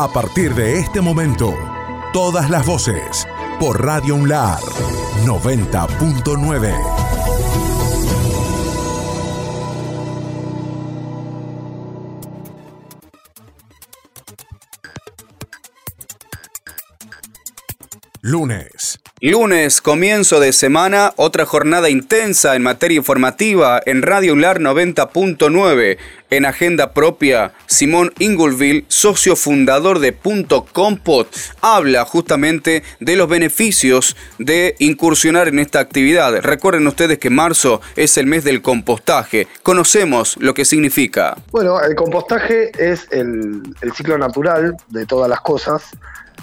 A partir de este momento, todas las voces por Radio Unlar 90.9. Lunes. Lunes, comienzo de semana, otra jornada intensa en materia informativa en Radio ULAR 90.9. En agenda propia, Simón Ingulville, socio fundador de Punto Compot, habla justamente de los beneficios de incursionar en esta actividad. Recuerden ustedes que marzo es el mes del compostaje. Conocemos lo que significa. Bueno, el compostaje es el, el ciclo natural de todas las cosas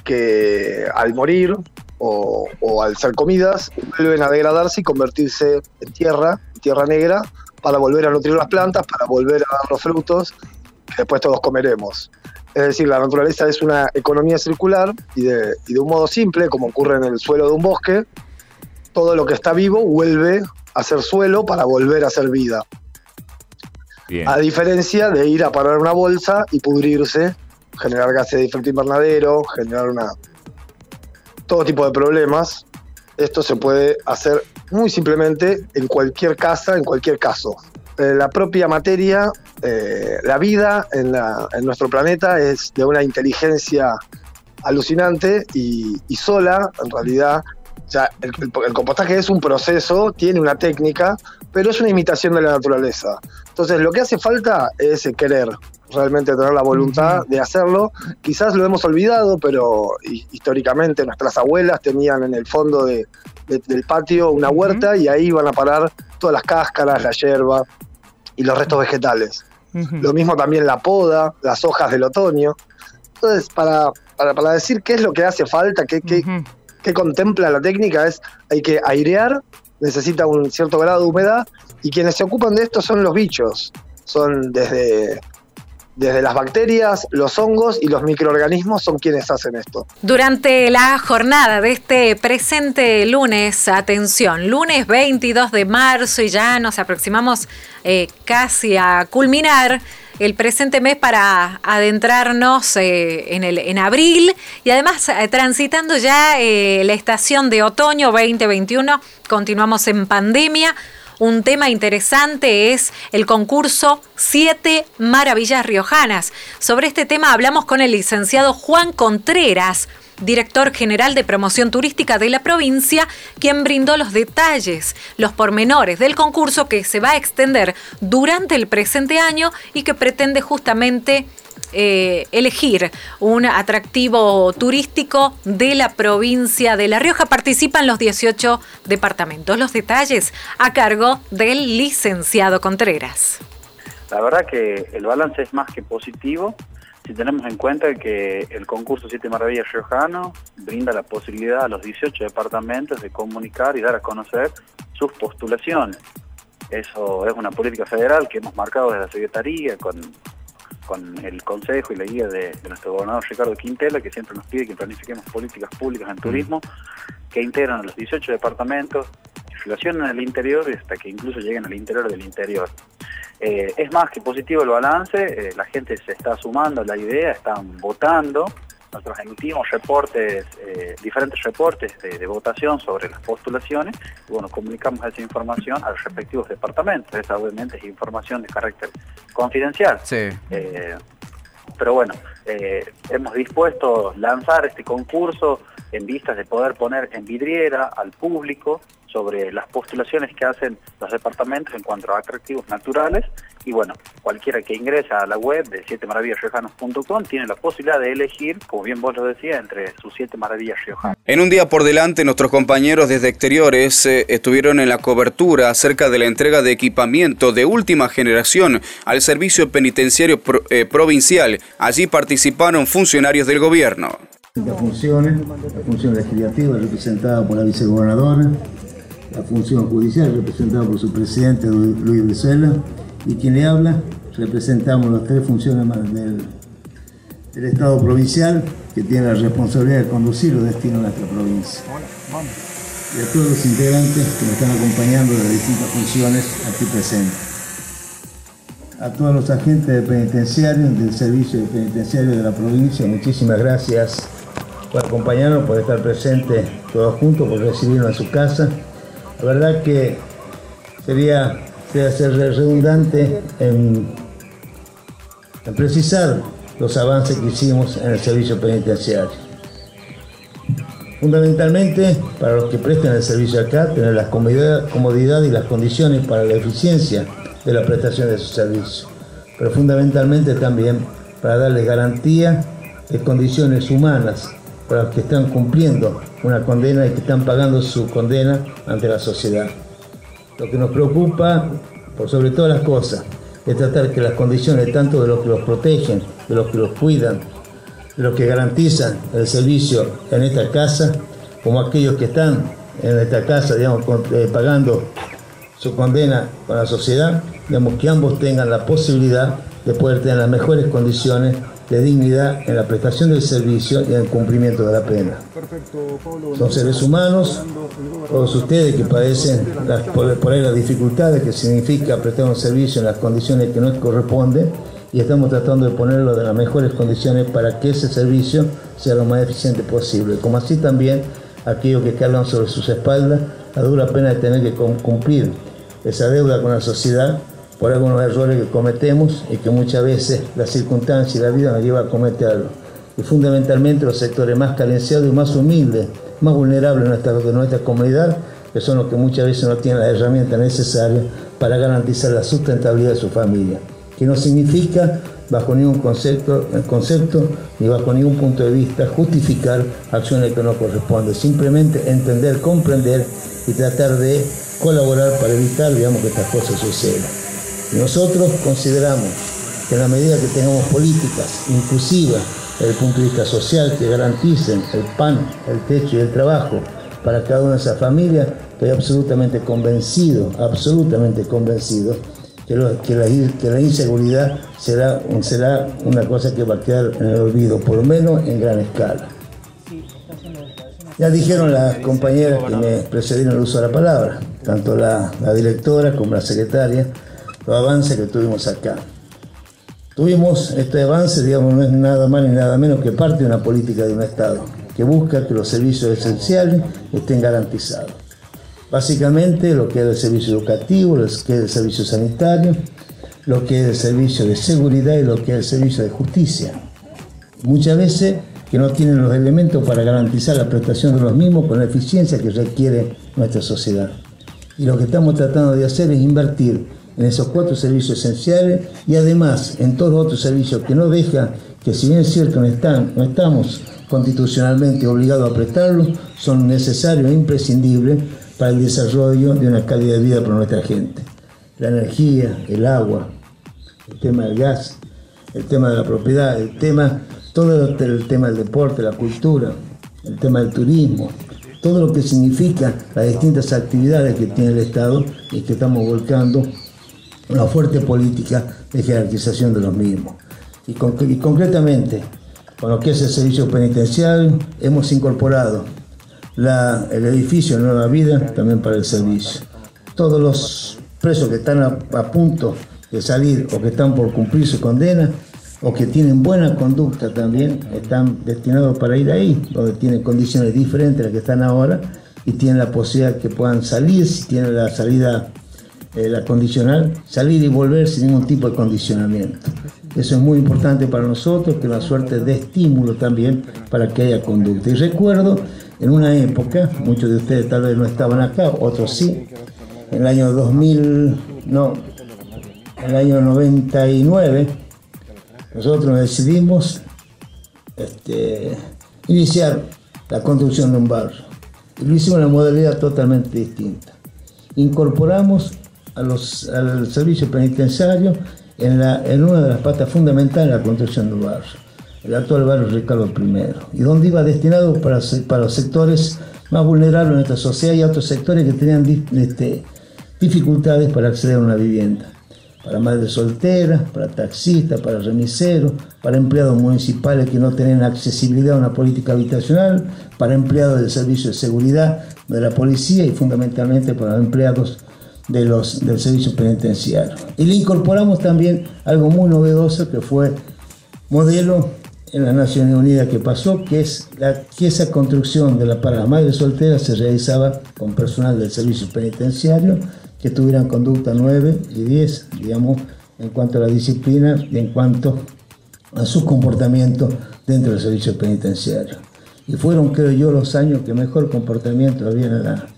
que al morir o, al ser comidas vuelven a degradarse y convertirse en tierra, tierra negra, para volver a nutrir las plantas, para volver a dar los frutos que después todos comeremos. Es decir, la naturaleza es una economía circular y de, y de un modo simple, como ocurre en el suelo de un bosque, todo lo que está vivo vuelve a ser suelo para volver a ser vida. A diferencia de ir a parar una bolsa y pudrirse, generar gases de efecto invernadero, generar una, todo tipo de problemas. Esto se puede hacer muy simplemente en cualquier casa, en cualquier caso. Eh, la propia materia, eh, la vida en, nuestro planeta es de una inteligencia alucinante y, sola, en realidad, ya el, el, compostaje es un proceso, tiene una técnica, pero es una imitación de la naturaleza. Entonces, lo que hace falta es querer, realmente tener la voluntad de hacerlo. Quizás lo hemos olvidado, pero históricamente nuestras abuelas tenían en el fondo del patio una huerta y ahí iban a parar todas las cáscaras, la hierba y los restos vegetales. Lo mismo también la poda, las hojas del otoño. Entonces, para, para, decir qué es lo que hace falta, qué, qué contempla la técnica, es hay que airear, necesita un cierto grado de humedad y quienes se ocupan de esto son los bichos. Son desde desde las bacterias, los hongos y los microorganismos son quienes hacen esto. Durante la jornada de este presente lunes, atención, lunes 22 de marzo y ya nos aproximamos eh, casi a culminar el presente mes para adentrarnos eh, en, el, en abril y además eh, transitando ya la estación de otoño 2021, continuamos en pandemia un tema interesante es el concurso Siete Maravillas Riojanas. Sobre este tema hablamos con el licenciado Juan Contreras, director general de promoción turística de la provincia, quien brindó los detalles, los pormenores del concurso que se va a extender durante el presente año y que pretende justamente eh, elegir un atractivo turístico de la provincia de La Rioja. Participan los 18 departamentos. Los detalles a cargo del licenciado Contreras. La verdad que el balance es más que positivo si tenemos en cuenta que el concurso Siete Maravillas Riojano brinda la posibilidad a los 18 departamentos de comunicar y dar a conocer sus postulaciones. Eso es una política federal que hemos marcado desde la Secretaría con con el consejo y la guía de, nuestro gobernador Ricardo Quintela, que siempre nos pide que planifiquemos políticas públicas en turismo, que integran a los 18 departamentos, que relacionan el interior y hasta que incluso lleguen al interior del interior. Eh, es más que positivo el balance, eh, la gente se está sumando a la idea, están votando, nosotros emitimos reportes, eh, diferentes reportes de, votación sobre las postulaciones y bueno, comunicamos esa información a los respectivos departamentos. Esa obviamente es información de carácter confidencial. Sí. Eh, pero bueno, eh, hemos dispuesto lanzar este concurso en vistas de poder poner en vidriera al público sobre las postulaciones que hacen los departamentos en cuanto a atractivos naturales y bueno, cualquiera que ingresa a la web de siete tiene la posibilidad de elegir, como bien vos lo decías, entre sus siete maravillas riojanas. En un día por delante, nuestros compañeros desde exteriores eh, estuvieron en la cobertura acerca de la entrega de equipamiento de última generación al Servicio Penitenciario eh, Provincial. Allí participaron funcionarios del gobierno. Las funciones, la función legislativa representada por la vicegobernadora, la función judicial representada por su presidente Luis Brizuela y quien le habla, representamos las tres funciones del, del Estado provincial que tiene la responsabilidad de conducir los destinos de nuestra provincia. Y a todos los integrantes que nos están acompañando de las distintas funciones aquí presentes. A todos los agentes penitenciarios del servicio penitenciario de la provincia, muchísimas gracias por acompañarnos, por estar presentes todos juntos, por recibirnos en su casa. La verdad que sería, ser redundante en, precisar los avances que hicimos en el servicio penitenciario. Fundamentalmente, para los que presten el servicio acá, tener la comodidad y las condiciones para la eficiencia de la prestación de su servicio. Pero fundamentalmente también para darles garantía de condiciones humanas para los que están cumpliendo una condena y que están pagando su condena ante la sociedad. Lo que nos preocupa, por sobre todas las cosas, es tratar que las condiciones tanto de los que los protegen, de los que los cuidan, de los que garantizan el servicio en esta casa, como aquellos que están en esta casa, digamos, eh, pagando su condena con la sociedad, digamos, que ambos tengan la posibilidad de poder tener las mejores condiciones de dignidad en la prestación del servicio y en el cumplimiento de la pena. Son seres humanos, todos ustedes que padecen por, ahí las dificultades que significa prestar un servicio en las condiciones que nos corresponden y estamos tratando de ponerlo en las mejores condiciones para que ese servicio sea lo más eficiente posible, como así también aquellos que cargan sobre sus espaldas la dura pena de tener que cumplir esa deuda con la sociedad por algunos errores que cometemos y que muchas veces la circunstancia y la vida nos lleva a cometerlo. Y fundamentalmente los sectores más carenciados y más humildes, más vulnerables de nuestra, de nuestra comunidad, que son los que muchas veces no tienen las herramientas necesarias para garantizar la sustentabilidad de su familia. Que no significa, bajo ningún concepto, concepto ni bajo ningún punto de vista, justificar acciones que no corresponden. Simplemente entender, comprender y tratar de colaborar para evitar, digamos, que estas cosas sucedan. Nosotros consideramos que en la medida que tengamos políticas inclusivas desde el punto de vista social que garanticen el pan, el techo y el trabajo para cada una de esas familias, estoy absolutamente convencido, absolutamente convencido que, la, inseguridad será, será una cosa que va a quedar en el olvido, por lo menos en gran escala. Ya dijeron las compañeras que me precedieron el uso de la palabra, tanto la directora como la secretaria, los avances que tuvimos acá. Tuvimos este avance, digamos, no es nada más ni nada menos que parte de una política de un Estado que busca que los servicios esenciales estén garantizados. Básicamente lo que es el servicio educativo, lo que es el servicio sanitario, lo que es el servicio de seguridad y lo que es el servicio de justicia. Muchas veces que no tienen los elementos para garantizar la prestación de los mismos con la eficiencia que requiere nuestra sociedad. Y lo que estamos tratando de hacer es invertir en esos cuatro servicios esenciales y además en todos los otros servicios que no deja que si bien es cierto no, están, no estamos constitucionalmente obligados a prestarlos, son necesarios e imprescindibles para el desarrollo de una calidad de vida para nuestra gente. La energía, el agua, el tema del gas, el tema de la propiedad, el tema, todo el tema del deporte, la cultura, el tema del turismo, todo lo que significa las distintas actividades que tiene el Estado y que estamos volcando una fuerte política de jerarquización de los mismos. Y, concretamente, con lo que es el servicio penitenciario, hemos incorporado el edificio Nueva Vida también para el servicio. Todos los presos que están a, punto de salir o que están por cumplir su condena o que tienen buena conducta también están destinados para ir ahí, donde tienen condiciones diferentes a las que están ahora y tienen la posibilidad que puedan salir, si tienen la salida eh, la condicional, salir y volver sin ningún tipo de condicionamiento. Eso es muy importante para nosotros, que la suerte de estímulo también para que haya conducta. Y recuerdo en una época, muchos de ustedes tal vez no estaban acá, otros sí, en el año 2000, no, en el año 99, nosotros decidimos este, iniciar la construcción de un barrio. Y lo hicimos en una modalidad totalmente distinta. Incorporamos al servicio penitenciario en, en una de las patas fundamentales de la construcción del barrio, el actual barrio Ricardo I, y donde iba destinado para, para los sectores más vulnerables de nuestra sociedad y otros sectores que tenían este, dificultades para acceder a una vivienda. Para madres solteras, para taxistas, para remiseros, para empleados municipales que no tienen accesibilidad a una política habitacional, para empleados del servicio de seguridad de la policía y fundamentalmente para empleados de los, del servicio penitenciario. Y le incorporamos también algo muy novedoso que fue modelo en las Naciones Unidas que pasó, que es la, que esa construcción de la, para las madres solteras se realizaba con personal del servicio penitenciario que tuvieran conducta 9 y 10, digamos, en cuanto a la disciplina y en cuanto a su comportamiento dentro del servicio penitenciario. Y fueron, creo yo, los años que mejor comportamiento había en,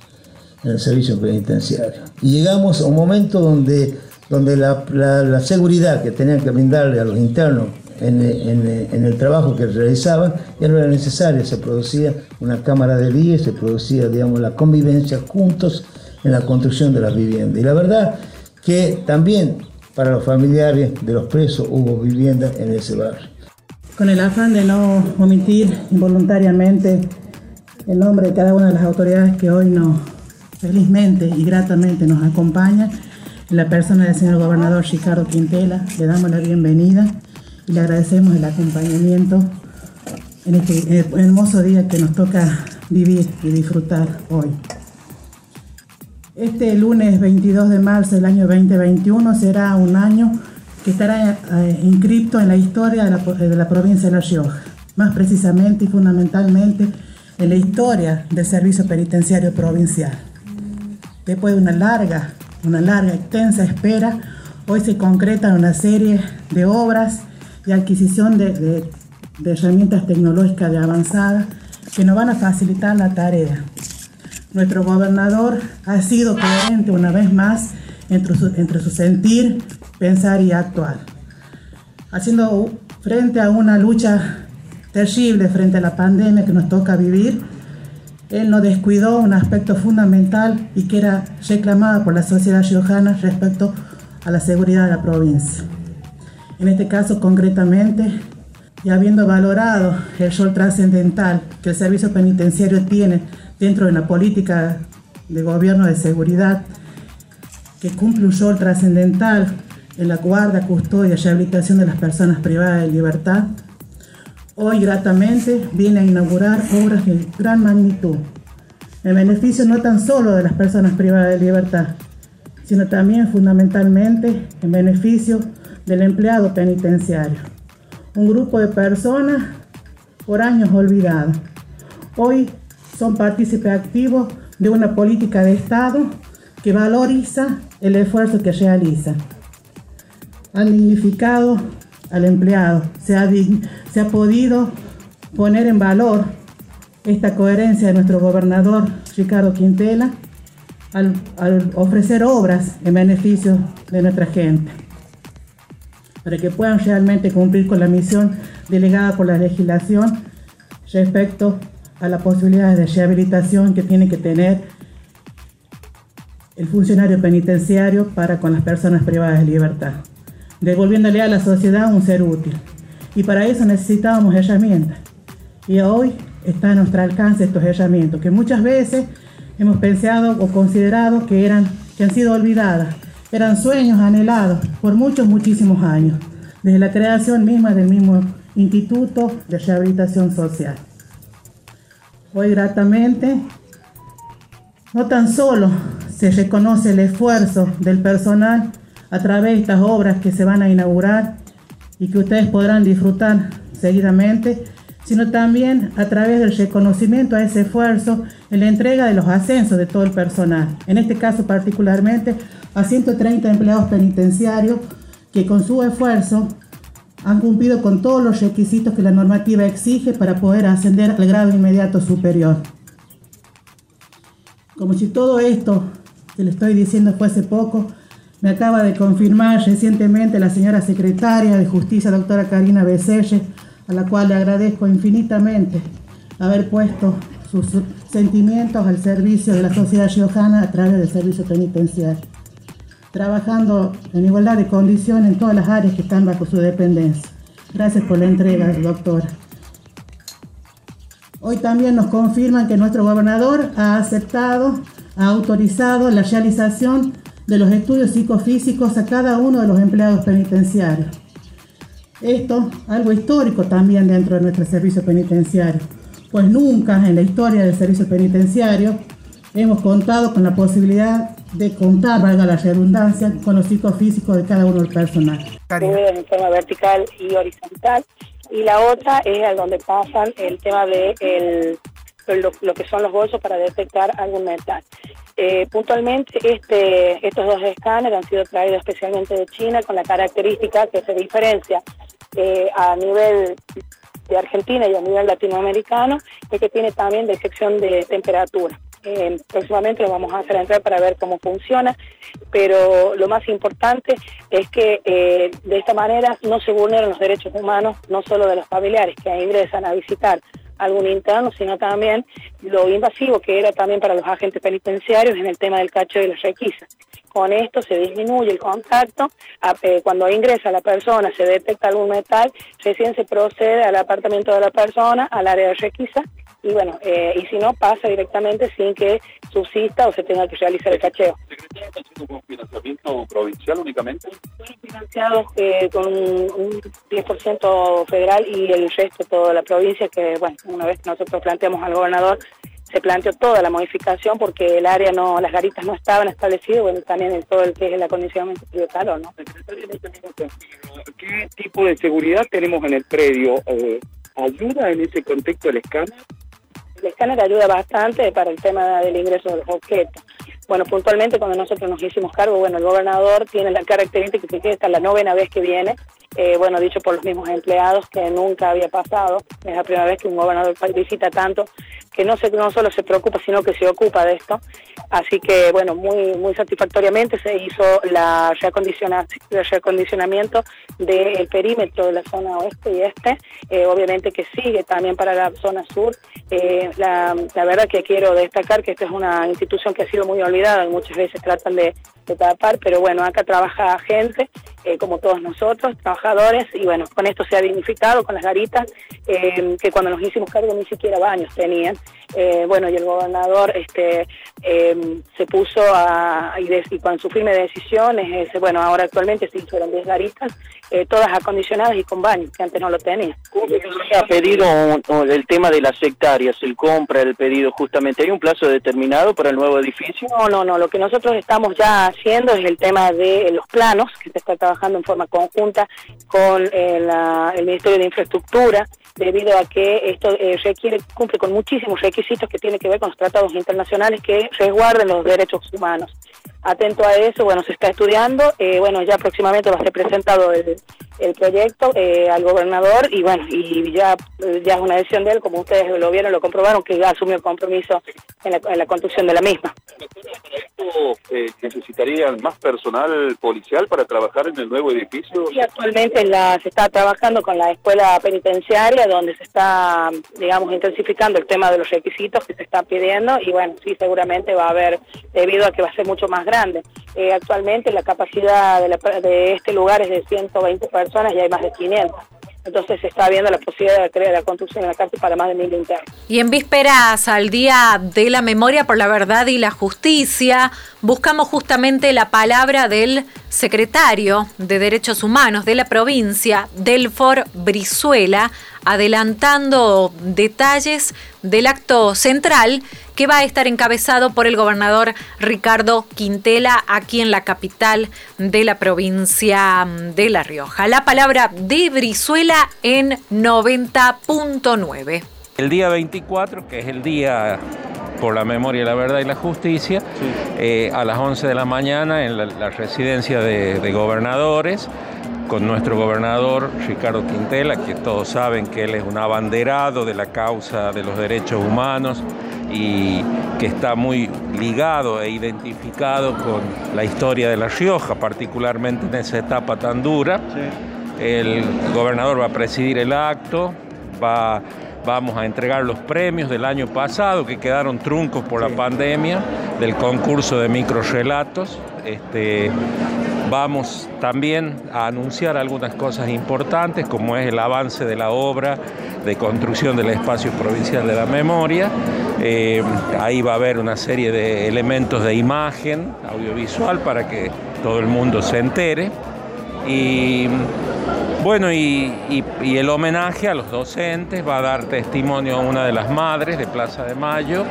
en el servicio penitenciario. Y llegamos a un momento donde, donde la, la, seguridad que tenían que brindarle a los internos en, en, en, el trabajo que realizaban ya no era necesaria, se producía una cámara de día, se producía, digamos, la convivencia juntos en la construcción de las viviendas. Y la verdad que también para los familiares de los presos hubo vivienda en ese barrio. Con el afán de no omitir involuntariamente el nombre de cada una de las autoridades que hoy nos felizmente y gratamente nos acompañan, en la persona del señor gobernador Ricardo Quintela, le damos la bienvenida y le agradecemos el acompañamiento en este hermoso día que nos toca vivir y disfrutar hoy. Este lunes 22 de marzo del año 2021 será un año que estará eh, inscripto en la historia de la, de la, provincia de La Rioja, más precisamente y fundamentalmente en la historia del servicio penitenciario provincial. Después de una larga, una larga, extensa espera, hoy se concretan una serie de obras y adquisición de, de, de herramientas tecnológicas de avanzada que nos van a facilitar la tarea nuestro gobernador ha sido coherente una vez más entre su, entre su sentir, pensar y actuar, haciendo frente a una lucha terrible frente a la pandemia que nos toca vivir. Él no descuidó un aspecto fundamental y que era reclamado por la sociedad riojana respecto a la seguridad de la provincia. En este caso concretamente, y habiendo valorado el rol trascendental que el servicio penitenciario tiene dentro de una política de gobierno de seguridad que cumple un rol trascendental en la guarda, custodia y rehabilitación de las personas privadas de libertad, hoy gratamente viene a inaugurar obras de gran magnitud, en beneficio no tan solo de las personas privadas de libertad, sino también fundamentalmente en beneficio del empleado penitenciario, un grupo de personas por años olvidadas. Hoy son partícipes activos de una política de Estado que valoriza el esfuerzo que realiza. Han dignificado al empleado, se ha, se ha podido poner en valor esta coherencia de nuestro gobernador Ricardo Quintela al, al, ofrecer obras en beneficio de nuestra gente, para que puedan realmente cumplir con la misión delegada por la legislación respecto a la posibilidad de rehabilitación que tiene que tener el funcionario penitenciario para con las personas privadas de libertad, devolviéndole a la sociedad un ser útil. Y para eso necesitábamos herramientas. Y hoy está a nuestro alcance estos herramientas, que muchas veces hemos pensado o considerado que, eran, que han sido olvidadas. Eran sueños anhelados por muchos, muchísimos años, desde la creación misma del mismo Instituto de Rehabilitación Social. Hoy gratamente, no tan solo se reconoce el esfuerzo del personal a través de estas obras que se van a inaugurar y que ustedes podrán disfrutar seguidamente, sino también a través del reconocimiento a ese esfuerzo en la entrega de los ascensos de todo el personal. En este caso particularmente a 130 empleados penitenciarios que con su esfuerzo han cumplido con todos los requisitos que la normativa exige para poder ascender al grado inmediato superior. Como si todo esto que le estoy diciendo fuese poco, me acaba de confirmar recientemente la señora secretaria de Justicia, doctora Karina Becerre, a la cual le agradezco infinitamente haber puesto sus sentimientos al servicio de la sociedad riojana a través del servicio penitenciario trabajando en igualdad de condiciones en todas las áreas que están bajo su dependencia. Gracias por la entrega, doctora. Hoy también nos confirman que nuestro gobernador ha aceptado, ha autorizado la realización de los estudios psicofísicos a cada uno de los empleados penitenciarios. Esto, algo histórico también dentro de nuestro servicio penitenciario, pues nunca en la historia del servicio penitenciario hemos contado con la posibilidad de contar, valga la redundancia, con los psicofísicos de cada uno del personal. En forma vertical y horizontal. Y la otra es a donde pasan el tema de el, lo, que son los bolsos para detectar algún metal. Eh, puntualmente, este, estos dos escáneres han sido traídos especialmente de China con la característica que se diferencia eh, a nivel de Argentina y a nivel latinoamericano, es que tiene también detección de temperatura. Eh, próximamente lo vamos a hacer entrar para ver cómo funciona, pero lo más importante es que de esta manera no se vulneran los derechos humanos, no solo de los familiares que ingresan a visitar algún interno, sino también lo invasivo que era también para los agentes penitenciarios en el tema del cacho y las requisas. Con esto se disminuye el contacto, eh, cuando ingresa la persona se detecta algún metal, recién se procede al apartamento de la persona, al área de requisa y bueno, eh, y si no, pasa directamente sin que subsista o se tenga que realizar el cacheo. Con financiamiento provincial únicamente? Financiados eh, con un 10% federal y el resto toda la provincia, que bueno, una vez que nosotros planteamos al gobernador, se planteó toda la modificación porque el área no, las garitas no estaban establecidas, bueno, también en todo el que es el acondicionamiento tributario, ¿no? ¿Qué tipo de seguridad tenemos en el predio? Eh, ¿Ayuda en ese contexto el escáner? El escáner ayuda bastante para el tema del ingreso de los objetos. Bueno, puntualmente cuando nosotros nos hicimos cargo, bueno, el gobernador tiene la característica que esta es la novena vez que viene, eh, bueno, dicho por los mismos empleados que nunca había pasado, es la primera vez que un gobernador visita tanto, que no, se, no solo se preocupa, sino que se ocupa de esto. Así que, bueno, muy, muy satisfactoriamente se hizo la el reacondicionamiento del perímetro de la zona oeste y este, eh, obviamente que sigue también para la zona sur. Eh, la, la verdad que quiero destacar que esta es una institución que ha sido muy olvidada y muchas veces tratan de, de tapar, pero bueno, acá trabaja gente, eh, como todos nosotros, trabajadores, y bueno, con esto se ha dignificado, con las garitas, eh, que cuando nos hicimos cargo ni siquiera baños tenían. Eh, bueno, y el gobernador este, se puso a, y, con su firme de decisiones, bueno, ahora actualmente se hicieron 10 garitas, todas acondicionadas y con baños, que antes no lo tenían. ¿Cómo se ha pedido el tema de las hectáreas, el compra, el pedido justamente? ¿Hay un plazo determinado para el nuevo edificio? No, no, no, lo que nosotros estamos ya haciendo es el tema de los planos, que se está trabajando en forma conjunta con eh, el Ministerio de Infraestructura, debido a que esto eh, requiere, cumple con muchísimos requisitos que tienen que ver con los tratados internacionales que resguarden los derechos humanos. Atento a eso, bueno, se está estudiando, eh, bueno, ya próximamente va a ser presentado el, el proyecto eh, al gobernador y bueno, y ya, ya es una decisión de él, como ustedes lo vieron, lo comprobaron, que ya asumió el compromiso en la, en la construcción de la misma. Eh, ¿Necesitarían más personal policial para trabajar en el nuevo edificio? Sí, actualmente la, se está trabajando con la escuela penitenciaria, donde se está, digamos, intensificando el tema de los requisitos que se están pidiendo y bueno, sí, seguramente va a haber, debido a que va a ser mucho más grande. Eh, actualmente la capacidad de, de este lugar es de 120 personas y hay más de 500. Entonces se está viendo la posibilidad de crear la construcción en la cárcel para más de mil internos. Y en vísperas al Día de la Memoria por la Verdad y la Justicia, buscamos justamente la palabra del secretario de Derechos Humanos de la provincia, Delfor Brizuela, adelantando detalles del acto central que va a estar encabezado por el gobernador Ricardo Quintela aquí en la capital de la provincia de La Rioja. La palabra de Brizuela en 90.9. El día 24, que es el día por la memoria, la verdad y la justicia, eh, a las 11 de la mañana en la, residencia de, gobernadores, con nuestro gobernador Ricardo Quintela, que todos saben que él es un abanderado de la causa de los derechos humanos y que está muy ligado e identificado con la historia de La Rioja, particularmente en esa etapa tan dura. El gobernador va a presidir el acto, va, vamos a entregar los premios del año pasado que quedaron truncos por la pandemia del concurso de microrelatos. Este, Vamos también a anunciar algunas cosas importantes, como es el avance de la obra de construcción del espacio provincial de la memoria. Eh, ahí va a haber una serie de elementos de imagen audiovisual para que todo el mundo se entere. Y bueno, y, el homenaje a los docentes va a dar testimonio a una de las madres de Plaza de Mayo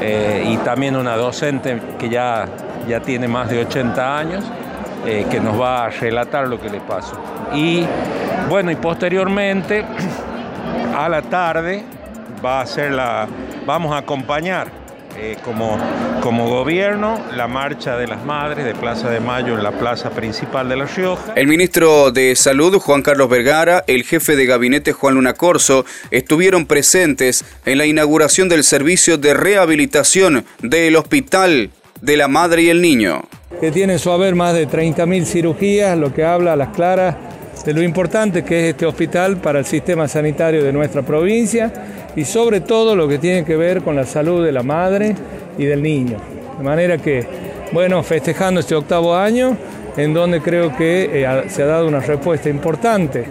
eh, y también una docente que ya ya tiene más de 80 años, eh, que nos va a relatar lo que le pasó. Y bueno, y posteriormente, a la tarde, va a ser la, vamos a acompañar eh, como, como gobierno la marcha de las madres de Plaza de Mayo en la plaza principal de La Rioja. El ministro de Salud, Juan Carlos Vergara, el jefe de gabinete, Juan Luna Corso, estuvieron presentes en la inauguración del servicio de rehabilitación del Hospital de la Madre y el Niño. Que tiene su haber más de 30.000 cirugías, lo que habla a las claras de lo importante que es este hospital para el sistema sanitario de nuestra provincia y sobre todo lo que tiene que ver con la salud de la madre y del niño. De manera que, bueno, festejando este octavo año, en donde creo que eh, se ha dado una respuesta importante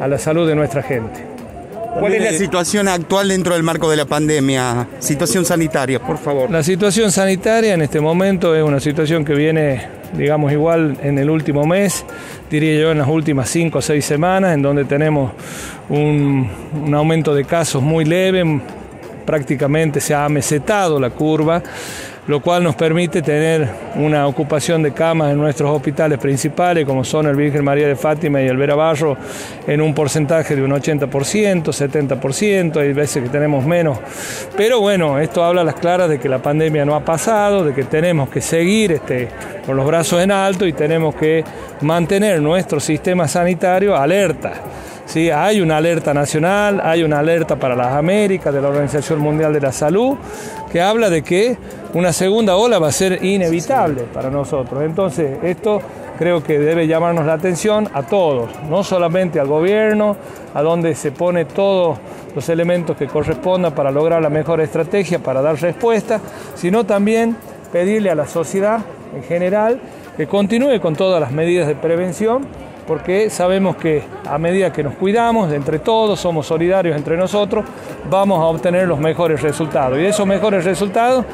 a la salud de nuestra gente. ¿Cuál es la situación actual dentro del marco de la pandemia? Situación sanitaria, por favor. La situación sanitaria en este momento es una situación que viene, digamos, igual en el último mes, diría yo en las últimas cinco o seis semanas, en donde tenemos un, un aumento de casos muy leve, prácticamente se ha mesetado la curva lo cual nos permite tener una ocupación de camas en nuestros hospitales principales, como son el Virgen María de Fátima y el Vera Barro, en un porcentaje de un 80%, 70%, hay veces que tenemos menos. Pero bueno, esto habla a las claras de que la pandemia no ha pasado, de que tenemos que seguir este, con los brazos en alto y tenemos que mantener nuestro sistema sanitario alerta. Sí, hay una alerta nacional, hay una alerta para las Américas de la Organización Mundial de la Salud, que habla de que una segunda ola va a ser inevitable para nosotros. Entonces, esto creo que debe llamarnos la atención a todos, no solamente al gobierno, a donde se pone todos los elementos que correspondan para lograr la mejor estrategia, para dar respuesta, sino también pedirle a la sociedad en general que continúe con todas las medidas de prevención porque sabemos que a medida que nos cuidamos entre todos, somos solidarios entre nosotros, vamos a obtener los mejores resultados. Y esos mejores resultados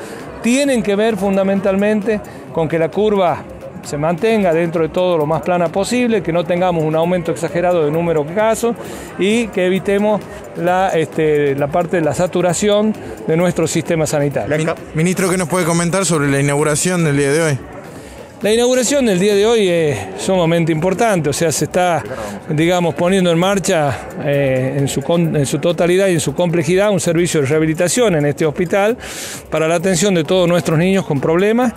tienen que ver fundamentalmente con que la curva se mantenga dentro de todo lo más plana posible, que no tengamos un aumento exagerado de número de casos y que evitemos la, este, la parte de la saturación de nuestro sistema sanitario. Ministro, ¿qué nos puede comentar sobre la inauguración del día de hoy? La inauguración del día de hoy es sumamente importante, o sea, se está, digamos, poniendo en marcha eh, en, su, en su totalidad y en su complejidad un servicio de rehabilitación en este hospital para la atención de todos nuestros niños con problemas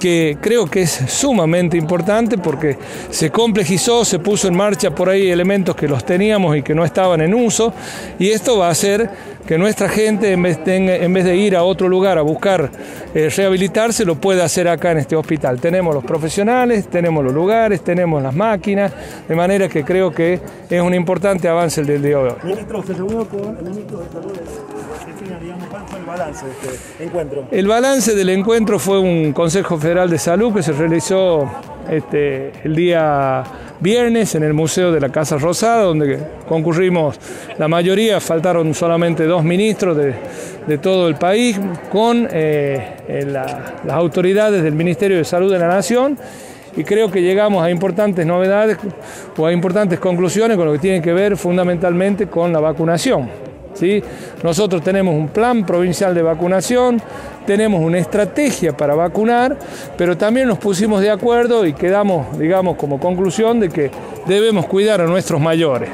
que creo que es sumamente importante porque se complejizó, se puso en marcha por ahí elementos que los teníamos y que no estaban en uso y esto va a hacer que nuestra gente en vez de, ir a otro lugar a buscar eh, rehabilitarse lo pueda hacer acá en este hospital. Tenemos los profesionales, tenemos los lugares, tenemos las máquinas, de manera que creo que es un importante avance el día de hoy. Ministro, se reunió con el ministro de Salud ¿Cuál fue el de este? El balance del encuentro fue un Consejo Federal de Salud que se realizó este, el día viernes en el Museo de la Casa Rosada, donde concurrimos la mayoría, faltaron solamente dos ministros de, todo el país, con eh, las autoridades del Ministerio de Salud de la Nación y creo que llegamos a importantes novedades o a importantes conclusiones con lo que tiene que ver fundamentalmente con la vacunación. Nosotros tenemos un plan provincial de vacunación, tenemos una estrategia para vacunar, pero también nos pusimos de acuerdo y quedamos, digamos, como conclusión de que debemos cuidar a nuestros mayores.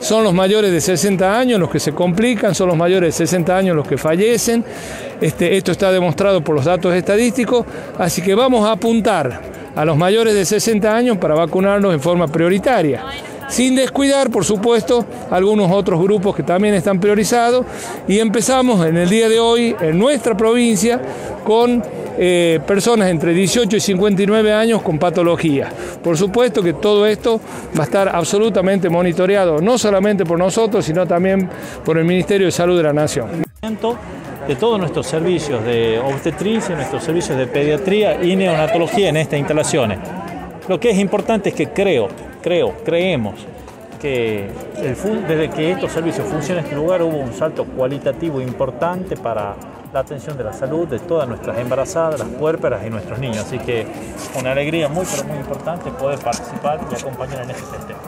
Son los mayores de 60 años los que se complican, son los mayores de 60 años los que fallecen. Este, esto está demostrado por los datos estadísticos, así que vamos a apuntar a los mayores de 60 años para vacunarlos en forma prioritaria sin descuidar, por supuesto, algunos otros grupos que también están priorizados. Y empezamos en el día de hoy en nuestra provincia con eh, personas entre 18 y 59 años con patología. Por supuesto que todo esto va a estar absolutamente monitoreado, no solamente por nosotros, sino también por el Ministerio de Salud de la Nación de todos nuestros servicios de obstetricia, nuestros servicios de pediatría y neonatología en estas instalaciones. Lo que es importante es que creo creo, creemos que desde que estos servicios funcionan en este lugar hubo un salto cualitativo importante para la atención de la salud de todas nuestras embarazadas, las puérperas y nuestros niños. Así que una alegría muy, pero muy importante poder participar y acompañar en este sistema.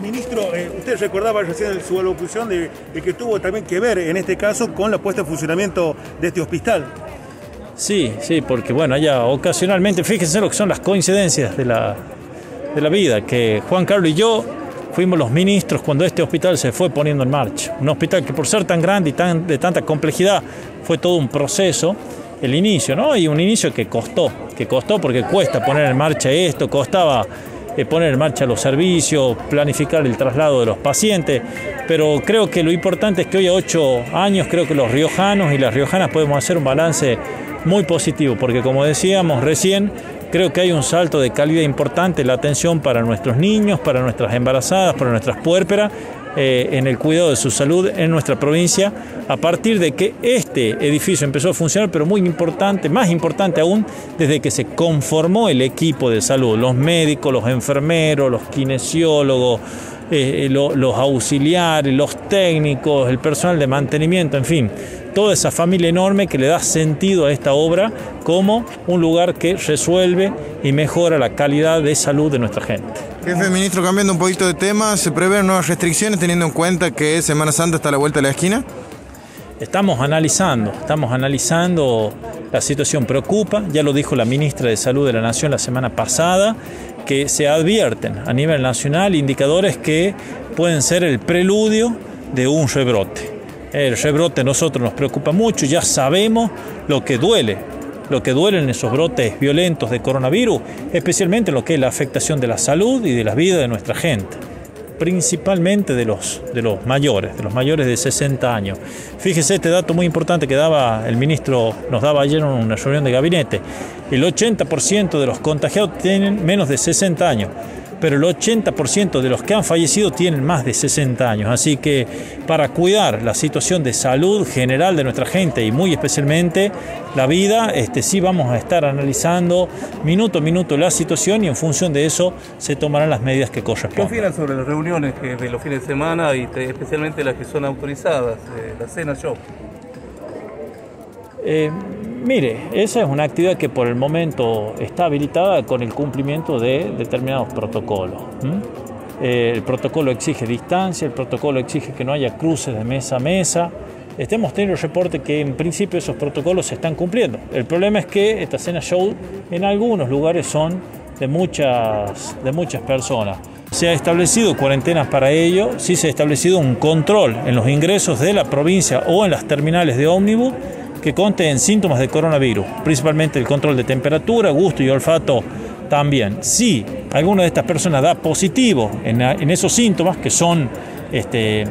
Ministro, eh, usted recordaba recién su alocución de, que tuvo también que ver en este caso con la puesta en funcionamiento de este hospital. Sí, sí, porque bueno, ya ocasionalmente, fíjense lo que son las coincidencias de la, de la vida, que Juan Carlos y yo fuimos los ministros cuando este hospital se fue poniendo en marcha. Un hospital que por ser tan grande y tan, de tanta complejidad fue todo un proceso, el inicio, ¿no? Y un inicio que costó, que costó porque cuesta poner en marcha esto, costaba eh, poner en marcha los servicios, planificar el traslado de los pacientes, pero creo que lo importante es que hoy a ocho años creo que los riojanos y las riojanas podemos hacer un balance muy positivo, porque como decíamos recién, creo que hay un salto de calidad importante la atención para nuestros niños, para nuestras embarazadas, para nuestras puérperas, eh, en el cuidado de su salud en nuestra provincia, a partir de que este edificio empezó a funcionar, pero muy importante, más importante aún, desde que se conformó el equipo de salud, los médicos, los enfermeros, los kinesiólogos, eh, los auxiliares, los técnicos, el personal de mantenimiento, en fin, toda esa familia enorme que le da sentido a esta obra como un lugar que resuelve y mejora la calidad de salud de nuestra gente. Jefe ministro, cambiando un poquito de tema, ¿se prevén nuevas restricciones teniendo en cuenta que Semana Santa está a la vuelta de la esquina? Estamos analizando, estamos analizando, la situación preocupa, ya lo dijo la ministra de Salud de la Nación la semana pasada, que se advierten a nivel nacional indicadores que pueden ser el preludio de un rebrote. El rebrote a nosotros nos preocupa mucho, ya sabemos lo que duele, lo que duele en esos brotes violentos de coronavirus, especialmente lo que es la afectación de la salud y de la vida de nuestra gente, principalmente de los, de los mayores, de los mayores de 60 años. Fíjese este dato muy importante que daba el ministro, nos daba ayer en una reunión de gabinete. El 80% de los contagiados tienen menos de 60 años pero el 80% de los que han fallecido tienen más de 60 años. Así que para cuidar la situación de salud general de nuestra gente y muy especialmente la vida, este, sí vamos a estar analizando minuto a minuto la situación y en función de eso se tomarán las medidas que corresponden. ¿Qué opinan sobre las reuniones de los fines de semana y especialmente las que son autorizadas, la cena show? Eh, mire, esa es una actividad que por el momento está habilitada con el cumplimiento de determinados protocolos. Eh, el protocolo exige distancia, el protocolo exige que no haya cruces de mesa a mesa. Estemos teniendo el reporte que en principio esos protocolos se están cumpliendo. El problema es que esta cena show en algunos lugares son de muchas, de muchas personas. Se ha establecido cuarentenas para ello, sí se ha establecido un control en los ingresos de la provincia o en las terminales de ómnibus que conte en síntomas de coronavirus, principalmente el control de temperatura, gusto y olfato también. Si alguna de estas personas da positivo en, esos síntomas, que son este,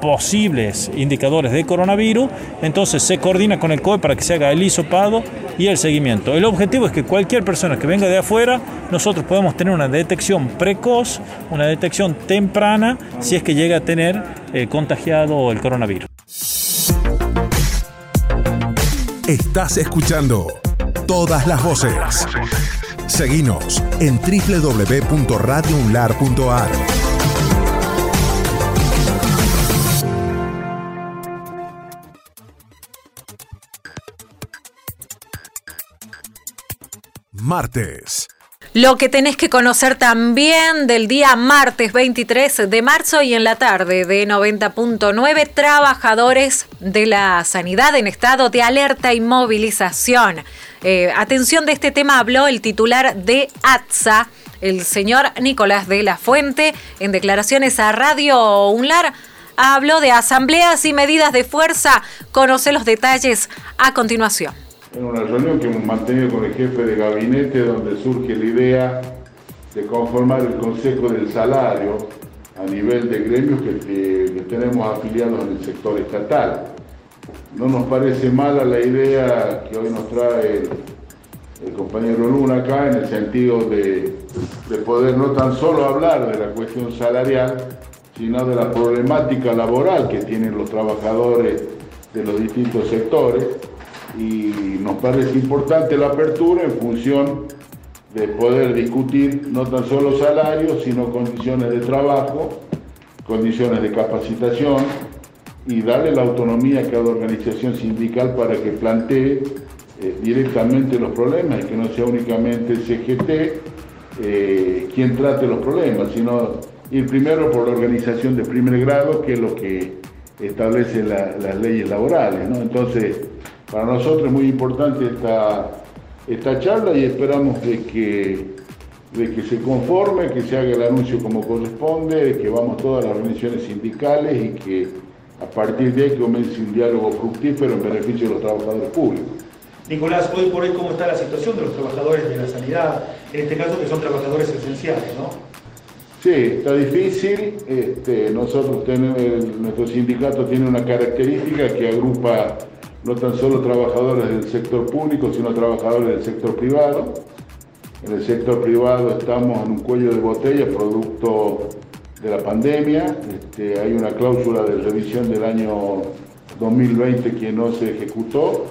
posibles indicadores de coronavirus, entonces se coordina con el COE para que se haga el hisopado y el seguimiento. El objetivo es que cualquier persona que venga de afuera, nosotros podemos tener una detección precoz, una detección temprana, si es que llega a tener eh, contagiado el coronavirus. Estás escuchando todas las voces. Seguinos en www.radiounlar.ar. Martes. Lo que tenés que conocer también del día martes 23 de marzo y en la tarde de 90.9, trabajadores de la sanidad en estado de alerta y movilización. Eh, atención de este tema habló el titular de ATSA, el señor Nicolás de la Fuente, en declaraciones a Radio UNLAR. Habló de asambleas y medidas de fuerza. Conoce los detalles a continuación en una reunión que hemos mantenido con el jefe de gabinete donde surge la idea de conformar el Consejo del Salario a nivel de gremios que, tenemos afiliados en el sector estatal. No nos parece mala la idea que hoy nos trae el, compañero Luna acá en el sentido de, de poder no tan solo hablar de la cuestión salarial, sino de la problemática laboral que tienen los trabajadores de los distintos sectores y nos parece importante la apertura en función de poder discutir no tan solo salarios, sino condiciones de trabajo, condiciones de capacitación y darle la autonomía a cada organización sindical para que plantee eh, directamente los problemas y que no sea únicamente el CGT eh, quien trate los problemas, sino ir primero por la organización de primer grado, que es lo que establece las leyes laborales. Entonces, Para nosotros es muy importante esta, esta charla y esperamos de que, de que se conforme, que se haga el anuncio como corresponde, que vamos todas las organizaciones sindicales y que a partir de ahí comience un diálogo fructífero en beneficio de los trabajadores públicos. Nicolás, hoy por hoy, ¿cómo está la situación de los trabajadores de la sanidad? En este caso, que son trabajadores esenciales, ¿no? Sí, está difícil. Este, nosotros tenemos, nuestro sindicato tiene una característica que agrupa no tan solo trabajadores del sector público, sino trabajadores del sector privado. En el sector privado estamos en un cuello de botella producto de la pandemia. Este, hay una cláusula de revisión del año 2020 que no se ejecutó.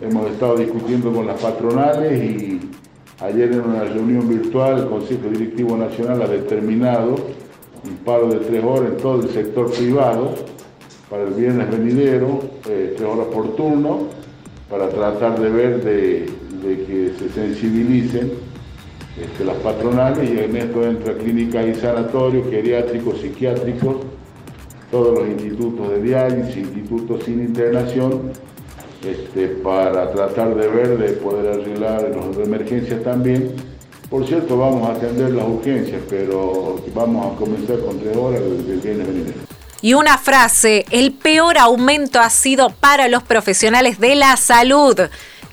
Hemos estado discutiendo con las patronales y ayer en una reunión virtual el Consejo Directivo Nacional ha determinado un paro de tres horas en todo el sector privado para el viernes venidero, eh, tres horas por turno, para tratar de ver de, que se sensibilicen este, las patronales y en esto entra clínicas y sanatorios, geriátricos, psiquiátricos, todos los institutos de diálisis, institutos sin internación, este, para tratar de ver, de poder arreglar los de emergencias también. Por cierto, vamos a atender las urgencias, pero vamos a comenzar con tres horas del viernes venidero. Y una frase, el peor aumento ha sido para los profesionales de la salud.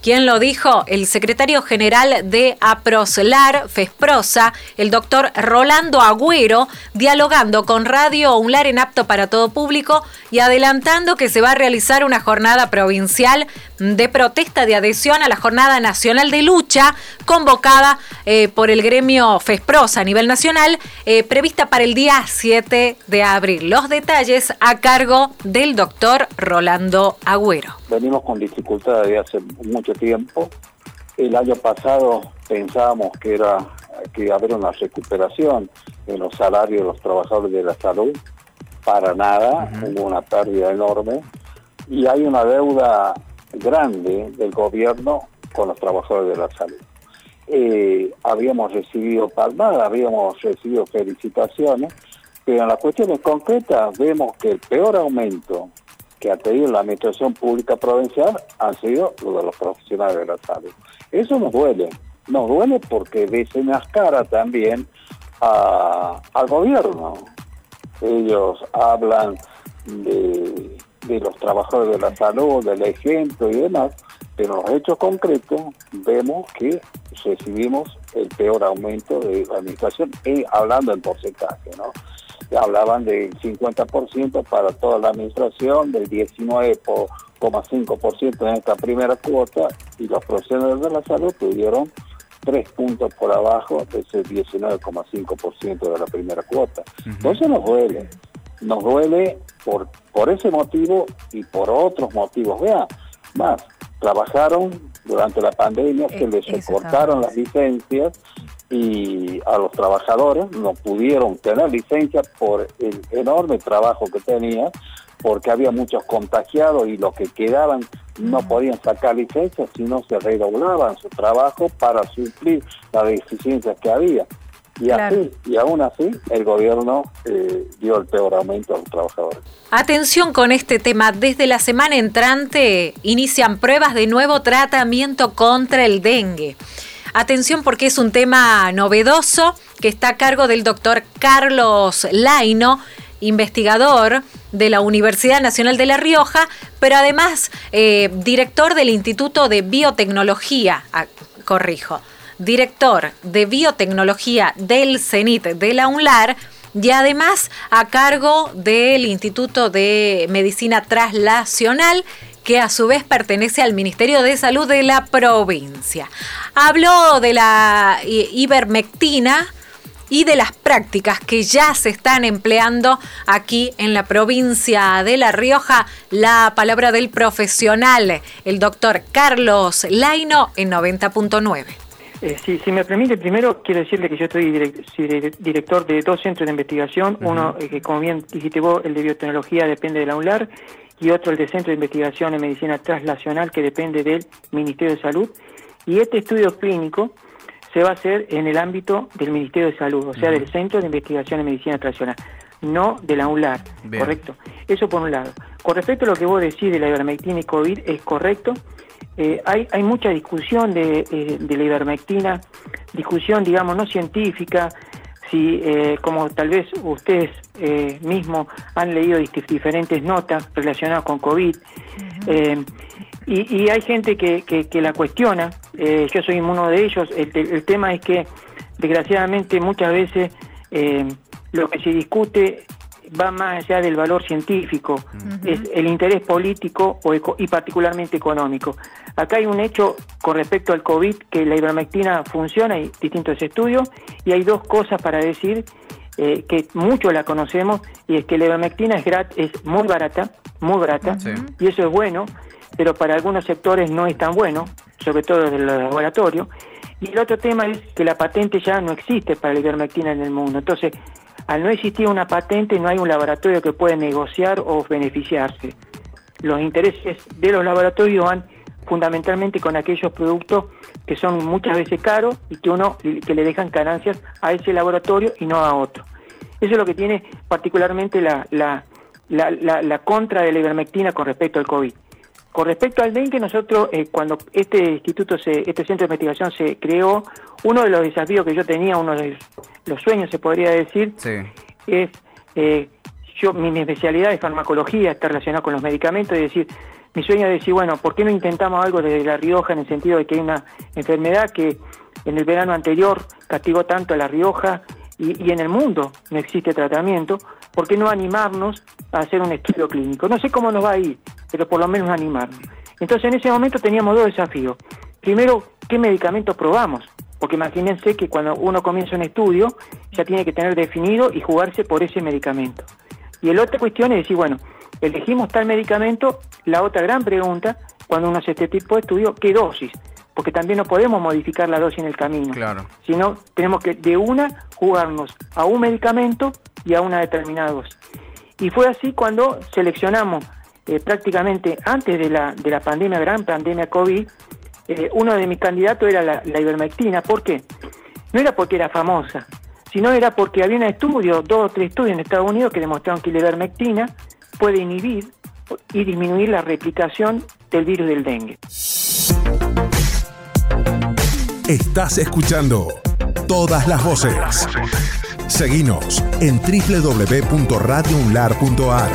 ¿Quién lo dijo? El secretario general de APROSLAR, FESPROSA, el doctor Rolando Agüero, dialogando con Radio UNLAR en apto para todo público y adelantando que se va a realizar una jornada provincial de protesta de adhesión a la Jornada Nacional de Lucha convocada eh, por el gremio FESPROSA a nivel nacional, eh, prevista para el día 7 de abril. Los detalles a cargo del doctor Rolando Agüero. Venimos con dificultades de hace mucho tiempo. El año pasado pensábamos que era que iba a haber una recuperación en los salarios de los trabajadores de la salud. Para nada, hubo una pérdida enorme y hay una deuda grande del gobierno con los trabajadores de la salud. Eh, habíamos recibido palmadas, habíamos recibido felicitaciones, pero en las cuestiones concretas vemos que el peor aumento que ha tenido la administración pública provincial han sido los de los profesionales de la salud. Eso nos duele, nos duele porque desenmascara también al gobierno. Ellos hablan de, los trabajadores de la salud, del ejemplo y demás, pero en los hechos concretos vemos que recibimos el peor aumento de la administración, y hablando en porcentaje, ¿no? Hablaban del 50% para toda la administración, del 19,5% en esta primera cuota y los profesionales de la salud tuvieron tres puntos por abajo de ese 19,5% de la primera cuota. Entonces nos duele, nos duele por, por ese motivo y por otros motivos. Vean, más, trabajaron durante la pandemia, se les recortaron las licencias, y a los trabajadores no pudieron tener licencia por el enorme trabajo que tenían, porque había muchos contagiados y los que quedaban no podían sacar licencia si no se redoblaban su trabajo para suplir las deficiencias que había. Y así, y aún así, el gobierno eh, dio el peor aumento a los trabajadores. Atención con este tema. Desde la semana entrante inician pruebas de nuevo tratamiento contra el dengue. Atención porque es un tema novedoso que está a cargo del doctor Carlos Laino, investigador de la Universidad Nacional de La Rioja, pero además eh, director del Instituto de Biotecnología, ah, corrijo, director de Biotecnología del CENIT de la UNLAR y además a cargo del Instituto de Medicina Translacional que a su vez pertenece al Ministerio de Salud de la provincia. Habló de la ivermectina y de las prácticas que ya se están empleando aquí en la provincia de La Rioja. La palabra del profesional, el doctor Carlos Laino, en 90.9. Eh, si me permite, primero quiero decirle que yo estoy director de dos centros de investigación, uno eh, que como bien dijiste vos, el de biotecnología depende de la UNLAR y otro el de Centro de Investigación en Medicina Translacional que depende del Ministerio de Salud. Y este estudio clínico se va a hacer en el ámbito del Ministerio de Salud, o sea, del Centro de Investigación en Medicina Translacional. no de la UNLAR, Bien. ¿correcto? Eso por un lado. Con respecto a lo que vos decís de la ivermectina y COVID, es correcto. Eh, hay, hay mucha discusión de, eh, de la ivermectina, discusión, digamos, no científica, si, eh, como tal vez ustedes eh, mismos han leído dif- diferentes notas relacionadas con COVID, eh, y, y hay gente que, que- que la cuestiona, eh, yo soy uno de ellos, el, el tema es que desgraciadamente muchas veces eh, lo que se discute va más allá del valor científico, es el interés político o eco- y particularmente económico. Acá hay un hecho con respecto al COVID que la ivermectina funciona, hay distintos estudios, y hay dos cosas para decir eh, que muchos la conocemos, y es que la ivermectina es, grat- es muy barata, muy barata, y eso es bueno, pero para algunos sectores no es tan bueno, sobre todo del laboratorio. Y el otro tema es que la patente ya no existe para la ivermectina en el mundo. Entonces, al no existir una patente, no hay un laboratorio que pueda negociar o beneficiarse. Los intereses de los laboratorios van fundamentalmente con aquellos productos que son muchas veces caros y que uno que le dejan ganancias a ese laboratorio y no a otro. Eso es lo que tiene particularmente la, la, la, la- la contra de la ivermectina con respecto al COVID. Con respecto al dengue, nosotros, eh, cuando este instituto, se, este centro de investigación se creó, uno de los desafíos que yo tenía, uno de los sueños, se podría decir, es, eh, yo, mi especialidad es farmacología, está relacionado con los medicamentos, es decir, mi sueño es decir, bueno, ¿por qué no intentamos algo desde La Rioja en el sentido de que hay una enfermedad que en el verano anterior castigó tanto a La Rioja y, y en el mundo no existe tratamiento? ¿Por qué no animarnos a hacer un estudio clínico? No sé cómo nos va a ir, pero por lo menos animarnos. Entonces en ese momento teníamos dos desafíos. Primero, ¿qué medicamentos probamos? Porque imagínense que cuando uno comienza un estudio ya tiene que tener definido y jugarse por ese medicamento. Y la otra cuestión es decir, bueno, elegimos tal medicamento, la otra gran pregunta, cuando uno hace este tipo de estudio, ¿qué dosis? Porque también no podemos modificar la dosis en el camino, Claro. sino tenemos que de una jugarnos a un medicamento y a una determinada dosis. Y fue así cuando seleccionamos eh, prácticamente antes de la, de la pandemia, gran pandemia COVID, eh, uno de mis candidatos era la, la ivermectina. ¿Por qué? No era porque era famosa, sino era porque había un estudio, dos o tres estudios en Estados Unidos que demostraron que la ivermectina puede inhibir y disminuir la replicación del virus del dengue. Estás escuchando todas las voces. Seguinos en www.radiounlar.ar.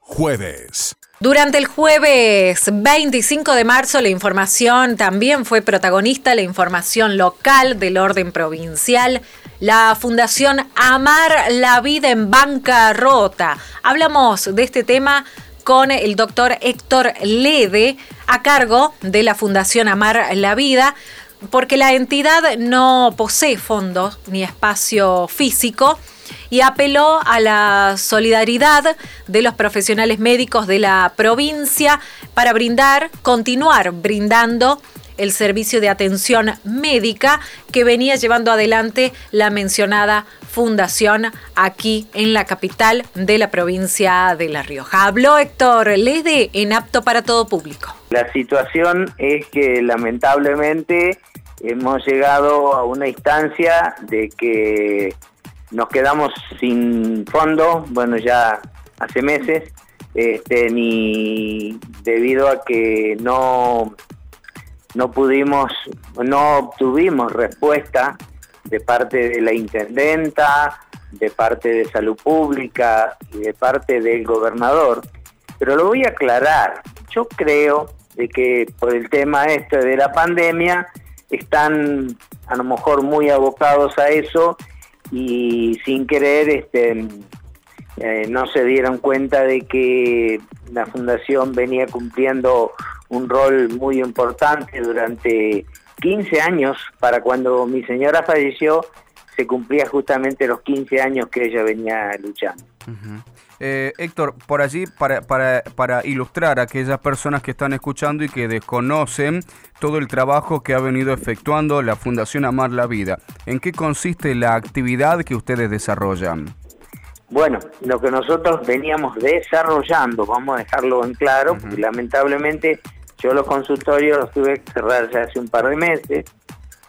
Jueves. Durante el jueves 25 de marzo la información también fue protagonista, la información local del orden provincial, la Fundación Amar la Vida en Bancarrota. Hablamos de este tema con el doctor Héctor Lede a cargo de la Fundación Amar la Vida, porque la entidad no posee fondos ni espacio físico y apeló a la solidaridad de los profesionales médicos de la provincia para brindar, continuar brindando el servicio de atención médica que venía llevando adelante la mencionada fundación aquí en la capital de la provincia de La Rioja. Habló Héctor Lede en apto para todo público. La situación es que lamentablemente hemos llegado a una instancia de que nos quedamos sin fondo, bueno ya hace meses, este, ni debido a que no, no pudimos, no obtuvimos respuesta de parte de la intendenta, de parte de salud pública y de parte del gobernador. Pero lo voy a aclarar. Yo creo de que por el tema este de la pandemia están a lo mejor muy abocados a eso y sin querer este eh, no se dieron cuenta de que la fundación venía cumpliendo un rol muy importante durante 15 años para cuando mi señora falleció se cumplía justamente los 15 años que ella venía luchando. Eh, Héctor, por allí, para, para, para ilustrar a aquellas personas que están escuchando y que desconocen todo el trabajo que ha venido efectuando la Fundación Amar la Vida, ¿en qué consiste la actividad que ustedes desarrollan? Bueno, lo que nosotros veníamos desarrollando, vamos a dejarlo en claro, porque lamentablemente Yo los consultorios los tuve que cerrar ya hace un par de meses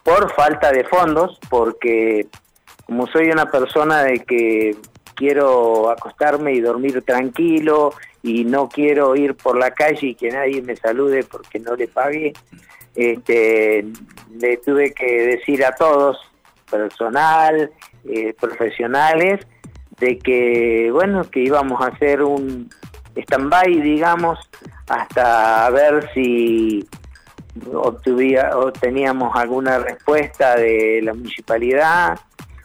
por falta de fondos, porque como soy una persona de que quiero acostarme y dormir tranquilo y no quiero ir por la calle y que nadie me salude porque no le pague, este, le tuve que decir a todos, personal, eh, profesionales, de que, bueno, que íbamos a hacer un stand-by, digamos, hasta ver si obtuvía, obteníamos alguna respuesta de la municipalidad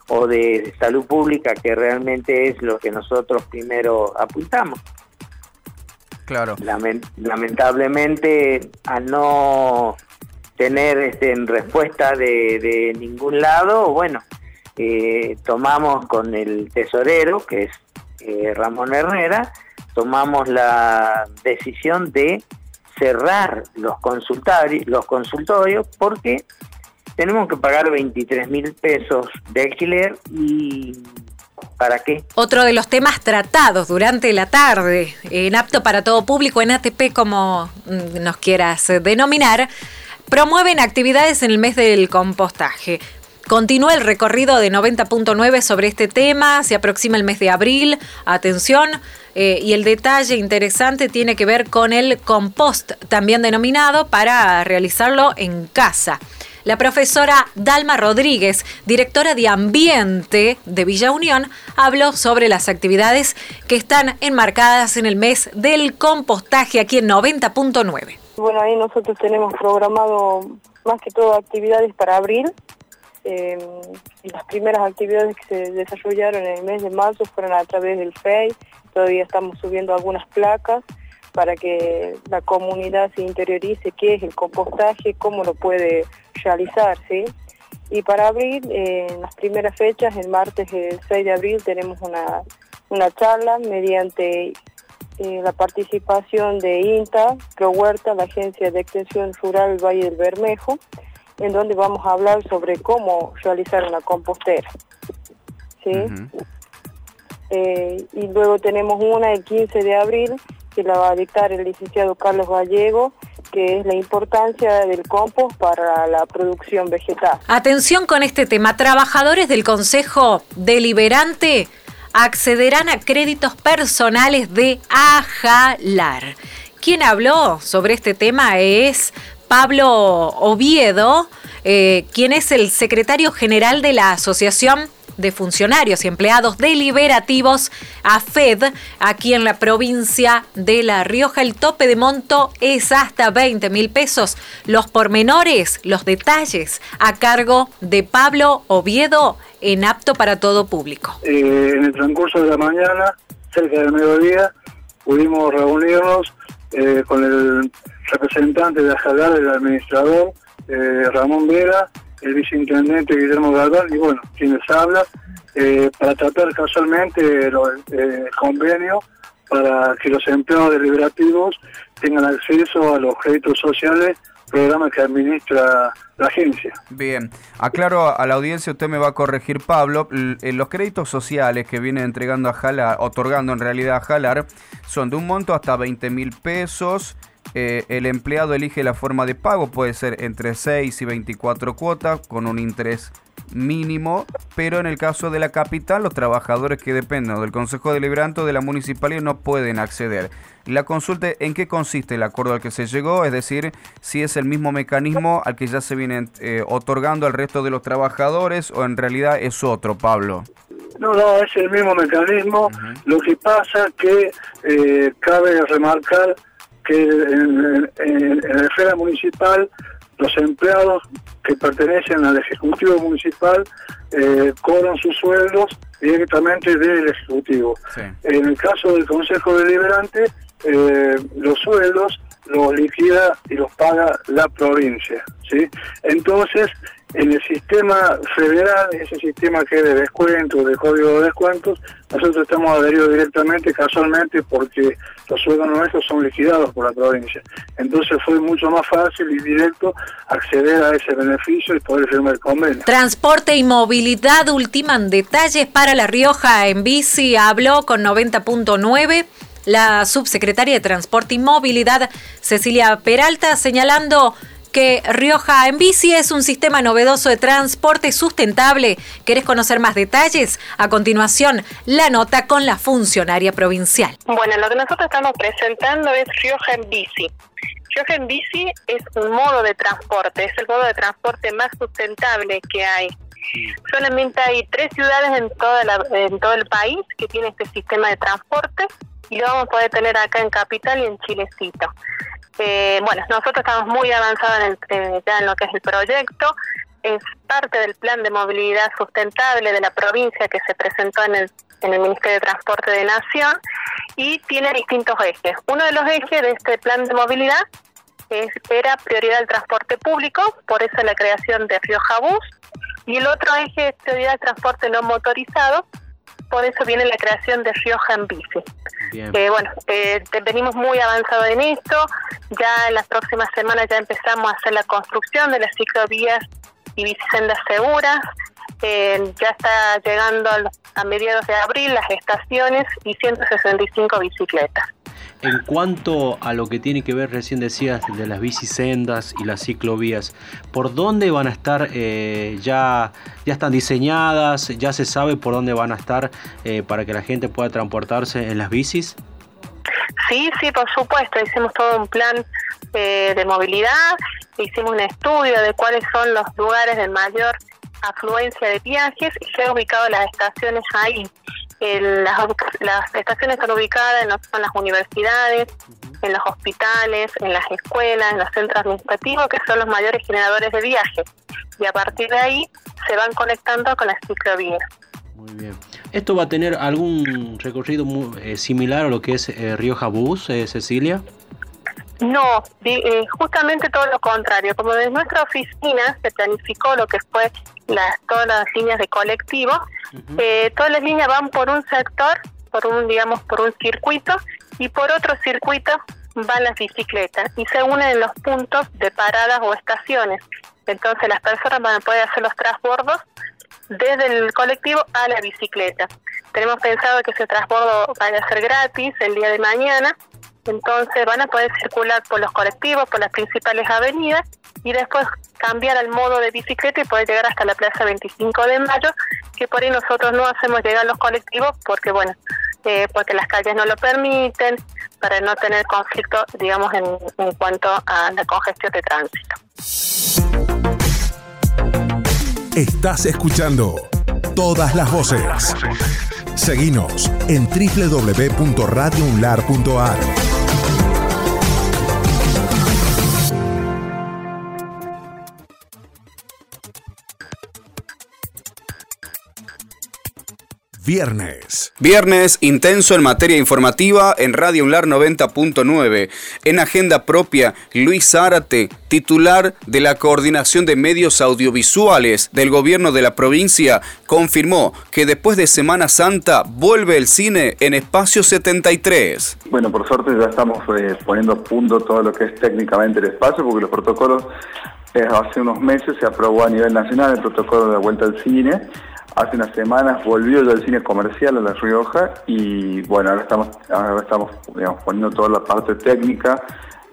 o de salud pública, que realmente es lo que nosotros primero apuntamos. Claro. lamentablemente, al no tener este, respuesta de, de ningún lado, bueno, eh, tomamos con el tesorero, que es eh, Ramón Herrera, tomamos la decisión de cerrar los consultorios, los consultorios porque tenemos que pagar 23 mil pesos de alquiler y ¿para qué? Otro de los temas tratados durante la tarde, en apto para todo público, en ATP como mm, nos quieras denominar, promueven actividades en el mes del compostaje. Continúa el recorrido de 90.9 sobre este tema, se aproxima el mes de abril, atención, eh, y el detalle interesante tiene que ver con el compost, también denominado, para realizarlo en casa. La profesora Dalma Rodríguez, directora de Ambiente de Villa Unión, habló sobre las actividades que están enmarcadas en el mes del compostaje aquí en 90.9. Bueno, ahí nosotros tenemos programado más que todo actividades para abril, eh, las primeras actividades que se desarrollaron en el mes de marzo fueron a través del FEI, todavía estamos subiendo algunas placas para que la comunidad se interiorice qué es el compostaje, cómo lo puede realizar, ¿sí? Y para abril, eh, en las primeras fechas, el martes el 6 de abril, tenemos una, una charla mediante eh, la participación de INTA, Pro Huerta, la Agencia de Extensión Rural Valle del Bermejo, en donde vamos a hablar sobre cómo realizar una compostera. ¿sí? Eh, y luego tenemos una el 15 de abril que la va a dictar el licenciado Carlos Gallego, que es la importancia del compost para la producción vegetal. Atención con este tema, trabajadores del Consejo Deliberante accederán a créditos personales de Ajalar. Quien habló sobre este tema es Pablo Oviedo, eh, quien es el secretario general de la Asociación de Funcionarios y Empleados Deliberativos, AFED, aquí en la provincia de La Rioja. El tope de monto es hasta 20 mil pesos. Los pormenores, los detalles, a cargo de Pablo Oviedo, en apto para todo público. Eh, en el transcurso de la mañana, cerca del mediodía, pudimos reunirnos eh, con el representante de Ajalar, el administrador eh, Ramón Vera, el viceintendente Guillermo Galván y bueno, quienes habla, eh, para tratar casualmente el eh, convenio para que los empleados deliberativos tengan acceso a los créditos sociales, programa que administra la agencia. Bien, aclaro a la audiencia, usted me va a corregir Pablo, los créditos sociales que viene entregando a Jalar, otorgando en realidad a Jalar, son de un monto hasta 20 mil pesos, eh, el empleado elige la forma de pago, puede ser entre 6 y 24 cuotas con un interés mínimo, pero en el caso de la capital los trabajadores que dependen del Consejo Deliberante o de la Municipalidad no pueden acceder. La consulta en qué consiste el acuerdo al que se llegó, es decir, si es el mismo mecanismo al que ya se viene eh, otorgando al resto de los trabajadores o en realidad es otro, Pablo. No, no, es el mismo mecanismo. Lo que pasa que eh, cabe remarcar que en, en, la esfera municipal los empleados que pertenecen al Ejecutivo Municipal eh, cobran sus sueldos directamente del Ejecutivo. En el caso del Consejo Deliberante, eh, los sueldos los liquida y los paga la provincia. ¿sí? Entonces, en el sistema federal, ese sistema que es de descuentos, de código de descuentos, nosotros estamos adheridos directamente, casualmente, porque los sueldos nuestros son liquidados por la provincia. Entonces fue mucho más fácil y directo acceder a ese beneficio y poder firmar el convenio. Transporte y movilidad ultiman detalles para La Rioja en bici. Habló con 90.9 la subsecretaria de Transporte y Movilidad, Cecilia Peralta, señalando que Rioja en bici es un sistema novedoso de transporte sustentable. ¿Querés conocer más detalles? A continuación, la nota con la funcionaria provincial. Bueno, lo que nosotros estamos presentando es Rioja en bici. Rioja en bici es un modo de transporte, es el modo de transporte más sustentable que hay. Solamente hay tres ciudades en, toda en todo el país que tienen este sistema de transporte y lo vamos a poder tener acá en Capital y en Chilecito. Eh, bueno, nosotros estamos muy avanzados en eh, ya en lo que es el proyecto. Es parte del plan de movilidad sustentable de la provincia que se presentó en el, en el Ministerio de Transporte de Nación y tiene distintos ejes. Uno de los ejes de este plan de movilidad era prioridad del transporte público, por eso la creación de Rioja Bus, y el otro eje es prioridad del transporte no motorizado, por eso viene la creación de Rioja en bici. Eh, bueno, eh, venimos muy avanzados en esto, ya en las próximas semanas ya empezamos a hacer la construcción de las ciclovías y bicisendas seguras, eh, ya está llegando a, a mediados de abril las estaciones y 165 bicicletas. En cuanto a lo que tiene que ver, recién decías, de las bicisendas y las ciclovías, ¿por dónde van a estar? Eh, ya, ¿Ya están diseñadas? ¿Ya se sabe por dónde van a estar eh, para que la gente pueda transportarse en las bicis? Sí, sí, por supuesto. Hicimos todo un plan eh, de movilidad, hicimos un estudio de cuáles son los lugares de mayor afluencia de viajes y se han ubicado las estaciones ahí las, estaciones están ubicadas en, las universidades, en los hospitales, en las escuelas, en los centros administrativos, que son los mayores generadores de viajes. Y a partir de ahí se van conectando con las ciclovías. Muy bien. ¿Esto va a tener algún recorrido eh, similar a lo que es eh, Rioja Bus, eh, Cecilia? No, justamente todo lo contrario. Como desde nuestra oficina se planificó lo que fue las, todas las líneas de colectivo, eh, todas las líneas van por un sector, por un, digamos, por un circuito, y por otro circuito van las bicicletas y se unen en los puntos de paradas o estaciones. Entonces las personas van a poder hacer los transbordos desde el colectivo a la bicicleta. Tenemos pensado que ese transbordo vaya a ser gratis el día de mañana, entonces van a poder circular por los colectivos, por las principales avenidas y después cambiar al modo de bicicleta y poder llegar hasta la Plaza 25 de Mayo, que por ahí nosotros no hacemos llegar los colectivos porque, bueno, eh, porque las calles no lo permiten, para no tener conflicto, digamos, en, en cuanto a la congestión de tránsito. Estás escuchando todas las voces. Seguinos en www.radiounlar.ar. Viernes. Viernes intenso en materia informativa en Radio Unlar 90.9. En agenda propia, Luis Zárate, titular de la Coordinación de Medios Audiovisuales del Gobierno de la provincia, confirmó que después de Semana Santa vuelve el cine en Espacio 73. Bueno, por suerte ya estamos eh, poniendo a punto todo lo que es técnicamente el espacio, porque los protocolos eh, hace unos meses se aprobó a nivel nacional el protocolo de la vuelta al cine Hace unas semanas volvió ya el cine comercial a La Rioja y bueno, ahora estamos, ahora estamos poniendo toda la parte técnica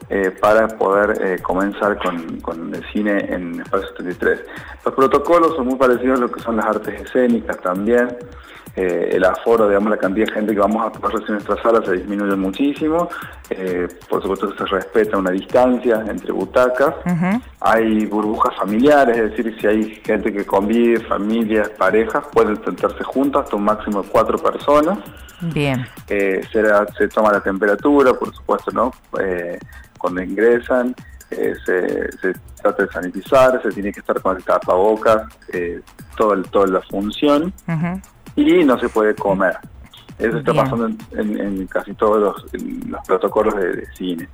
eh, para poder eh, comenzar con, el cine en Espacio 73. Los protocolos son muy parecidos a lo que son las artes escénicas también. Eh, el aforo, digamos, la cantidad de gente que vamos a poder en nuestra sala se disminuye muchísimo. por supuesto se respeta una distancia entre butacas. Hay burbujas familiares, es decir, si hay gente que convive, familias, parejas, pueden sentarse juntas hasta un máximo de cuatro personas. Bien. se, se, toma la temperatura, por supuesto, ¿no? cuando ingresan, eh, se, trata de sanitizar, se tiene que estar con el tapabocas, eh, todo toda la función, y no se puede comer. Eso está pasando en, casi todos los, protocolos de, cine.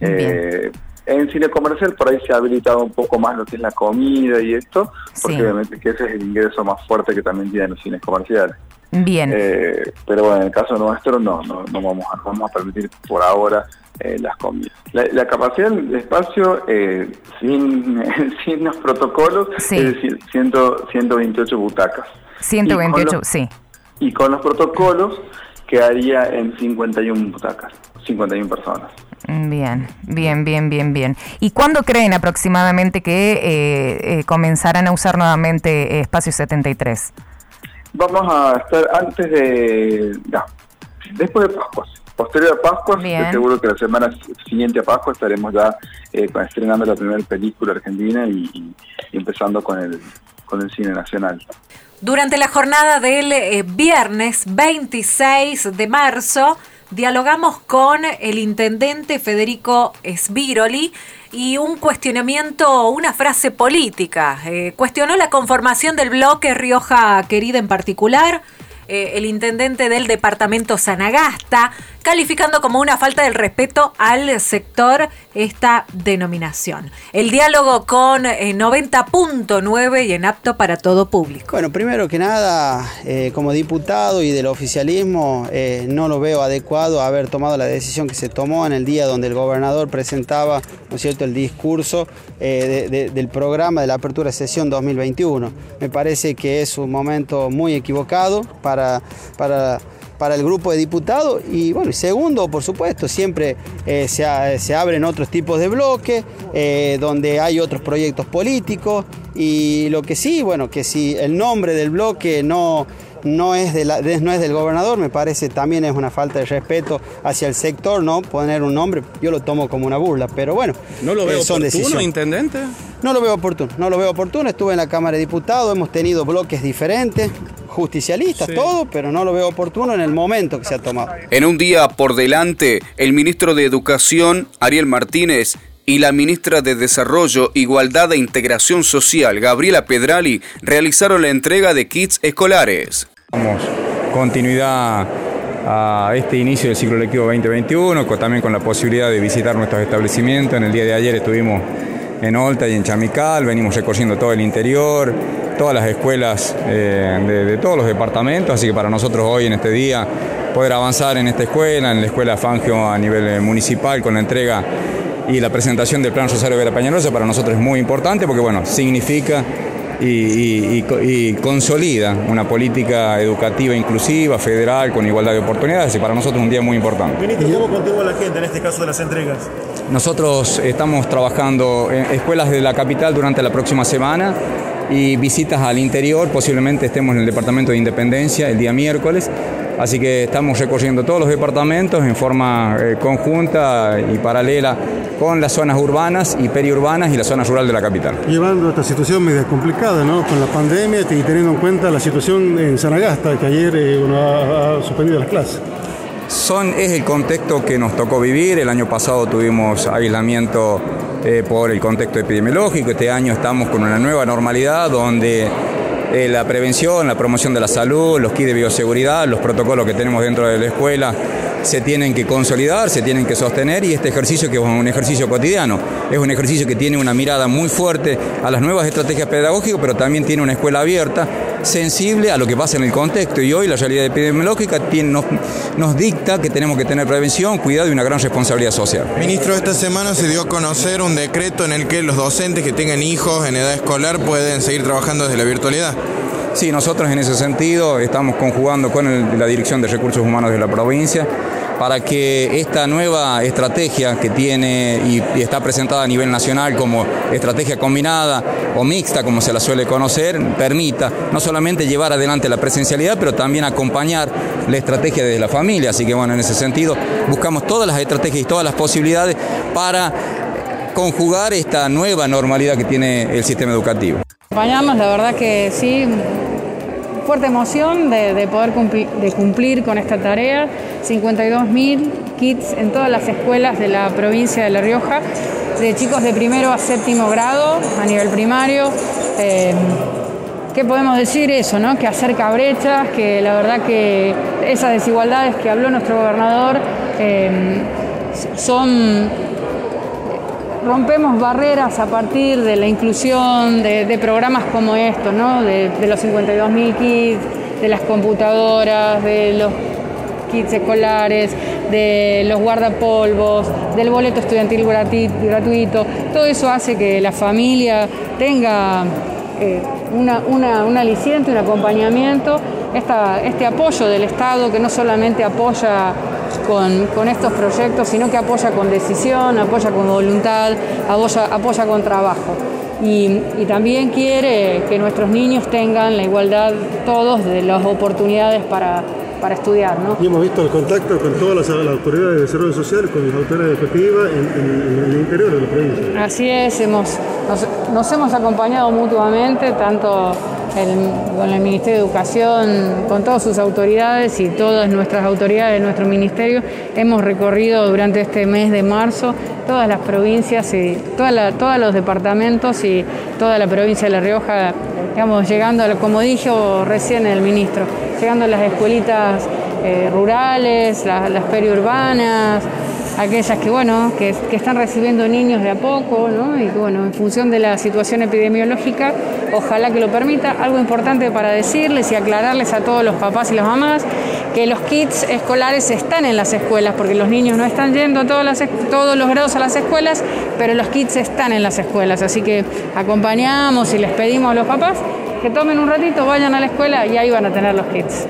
Eh, en cine comercial por ahí se ha habilitado un poco más lo que es la comida y esto, porque obviamente que ese es el ingreso más fuerte que también tienen los cines comerciales. Bien. Eh, pero bueno, en el caso nuestro no, no, no vamos a, vamos a permitir por ahora eh, las comidas. La, capacidad del espacio eh, sin, sin los protocolos es decir, 128 butacas. 128, sí. Y con los protocolos quedaría en 51 butacas, 51 personas. Bien, bien, bien, bien, bien. ¿Y cuándo creen aproximadamente que eh, eh, comenzarán a usar nuevamente Espacio 73? Vamos a estar antes de... No, después de Pascua. Posterior a Pascua, estoy seguro que la semana siguiente a Pascua estaremos ya eh, estrenando la primera película argentina y, y empezando con el, con el cine nacional. Durante la jornada del eh, viernes 26 de marzo, dialogamos con el intendente Federico Sviroli y un cuestionamiento, una frase política. Eh, cuestionó la conformación del bloque Rioja Querida en particular, eh, el intendente del departamento Sanagasta, calificando como una falta del respeto al sector esta denominación. El diálogo con 90.9 eh, y en apto para todo público. Bueno, primero que nada, eh, como diputado y del oficialismo, no lo veo adecuado haber tomado la decisión que se tomó en el día donde el gobernador presentaba, ¿no es cierto?, el discurso del programa de la apertura de sesión 2021. Me parece que es un momento muy equivocado para, para para el grupo de diputados. Y bueno, segundo, por supuesto, siempre eh, se, abren otros tipos de bloques, eh, donde hay otros proyectos políticos. Y lo que sí, bueno, que si el nombre del bloque no, no es, de la, no es del gobernador, me parece también es una falta de respeto hacia el sector, ¿no? Poner un nombre, yo lo tomo como una burla, pero bueno. ¿No lo veo eh, son oportuno, intendente? No lo veo oportuno, no lo veo oportuno. Estuve en la Cámara de Diputados, hemos tenido bloques diferentes, justicialistas, todo, pero no lo veo oportuno en el momento que se ha tomado. En un día por delante, el ministro de Educación, Ariel Martínez, y la ministra de Desarrollo, Igualdad e Integración Social, Gabriela Pedrali, realizaron la entrega de kits escolares. Damos continuidad a este inicio del ciclo lectivo 2021, también con la posibilidad de visitar nuestros establecimientos. En el día de ayer estuvimos en Olta y en Chamical, venimos recorriendo todo el interior, todas las escuelas eh, de, todos los departamentos, así que para nosotros hoy en este día poder avanzar en esta escuela, en la escuela Fangio a nivel eh, municipal con la entrega y la presentación del Plan Rosario Vera Pañarosa para nosotros es muy importante porque bueno, significa y, consolida una política educativa inclusiva, federal, con igualdad de oportunidades y para nosotros es un día muy importante. Ministro, ¿cómo continúa la gente en este caso de las entregas? Nosotros estamos trabajando en escuelas de la capital durante la próxima semana y visitas al interior, posiblemente estemos en el Departamento de Independencia el día miércoles. Así que estamos recorriendo todos los departamentos en forma eh, conjunta y paralela con las zonas urbanas y periurbanas y la zona rural de la capital. Llevando esta situación media complicada, ¿no? Con la pandemia y teniendo en cuenta la situación en Sanagasta, que ayer eh, uno ha, suspendido las clases. Son, es el contexto que nos tocó vivir. El año pasado tuvimos aislamiento eh, por el contexto epidemiológico. Este año estamos con una nueva normalidad donde eh, la prevención, la promoción de la salud, los kits de bioseguridad, los protocolos que tenemos dentro de la escuela se tienen que consolidar, se tienen que sostener y este ejercicio que es un ejercicio cotidiano, es un ejercicio que tiene una mirada muy fuerte a las nuevas estrategias pedagógicas, pero también tiene una escuela abierta, sensible a lo que pasa en el contexto y hoy la realidad epidemiológica nos, nos dicta que tenemos que tener prevención, cuidado y una gran responsabilidad social. Ministro, esta semana se dio a conocer un decreto en el que los docentes que tengan hijos en edad escolar pueden seguir trabajando desde la virtualidad. Sí, nosotros en ese sentido estamos conjugando con la Dirección de Recursos Humanos de la provincia para que esta nueva estrategia que tiene y, está presentada a nivel nacional como estrategia combinada o mixta, como se la suele conocer, permita no solamente llevar adelante la presencialidad, pero también acompañar la estrategia desde la familia. Así que bueno, en ese sentido buscamos todas las estrategias y todas las posibilidades para conjugar esta nueva normalidad que tiene el sistema educativo. Acompañamos, la verdad que sí, fuerte emoción de, poder cumplir, de cumplir con esta tarea. 52.000 kits en todas las escuelas de la provincia de La Rioja, de chicos de primero a séptimo grado a nivel primario. Eh, ¿Qué podemos decir eso? No? Que acerca brechas, que la verdad que esas desigualdades que habló nuestro gobernador eh, son rompemos barreras a partir de la inclusión de, programas como estos, ¿no? de, los 52.000 kits, de las computadoras, de los kits escolares, de los guardapolvos, del boleto estudiantil gratuito. Todo eso hace que la familia tenga eh, una, un aliciente, un acompañamiento este apoyo del Estado que no solamente apoya con, con, estos proyectos, sino que apoya con decisión, apoya con voluntad, apoya, apoya con trabajo. Y, y, también quiere que nuestros niños tengan la igualdad todos de las oportunidades para, para estudiar. ¿no? Y hemos visto el contacto con todas las, las autoridades de desarrollo social, con las autoridades educativas en, en, en, el interior de la provincia. Así es, hemos, nos, nos hemos acompañado mutuamente, tanto con el Ministerio de Educación, con todas sus autoridades y todas nuestras autoridades de nuestro ministerio, hemos recorrido durante este mes de marzo todas las provincias y toda todos los departamentos y toda la provincia de La Rioja, digamos, llegando, a, como dijo recién el ministro, llegando a las escuelitas eh, rurales, la, las periurbanas, aquellas que bueno que, están recibiendo niños de a poco ¿no? y que bueno en función de la situación epidemiológica ojalá que lo permita. Algo importante para decirles y aclararles a todos los papás y las mamás que los kits escolares están en las escuelas porque los niños no están yendo todas todos los grados a las escuelas pero los kits están en las escuelas. Así que acompañamos y les pedimos a los papás que tomen un ratito vayan a la escuela y ahí van a tener los kits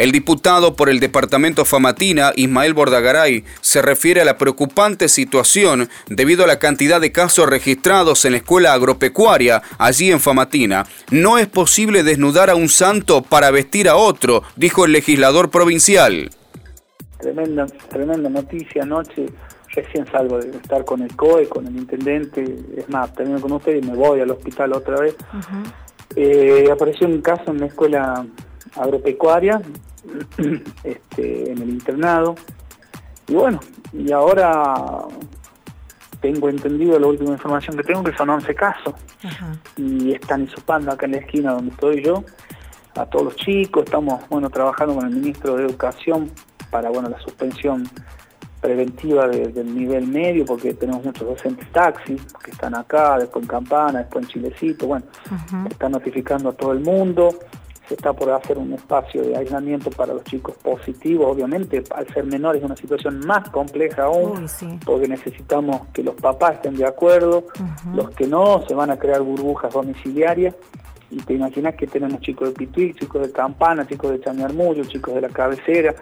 el diputado por el departamento Famatina, Ismael Bordagaray, se refiere a la preocupante situación debido a la cantidad de casos registrados en la escuela agropecuaria allí en Famatina. No es posible desnudar a un santo para vestir a otro, dijo el legislador provincial. Tremenda, tremenda noticia anoche. Recién salgo de estar con el COE, con el intendente. Es más, termino con usted y me voy al hospital otra vez. Uh -huh. eh, apareció un caso en la escuela agropecuaria este, en el internado. Y bueno, y ahora tengo entendido, la última información que tengo, que son 11 casos. Ajá. Y están hisopando acá en la esquina donde estoy yo a todos los chicos. Estamos, bueno, trabajando con el ministro de Educación para, bueno, la suspensión preventiva de, del nivel medio, porque tenemos muchos docentes taxis que están acá, después en Campana, después en Chilecito, bueno, Ajá. están notificando a todo el mundo se está por hacer un espacio de aislamiento para los chicos positivos, obviamente al ser menores es una situación más compleja aún, Uy, sí. porque necesitamos que los papás estén de acuerdo, uh -huh. los que no, se van a crear burbujas domiciliarias, y te imaginas que tenemos chicos de Pituí, chicos de Campana, chicos de Chañarmullo, chicos de la cabecera,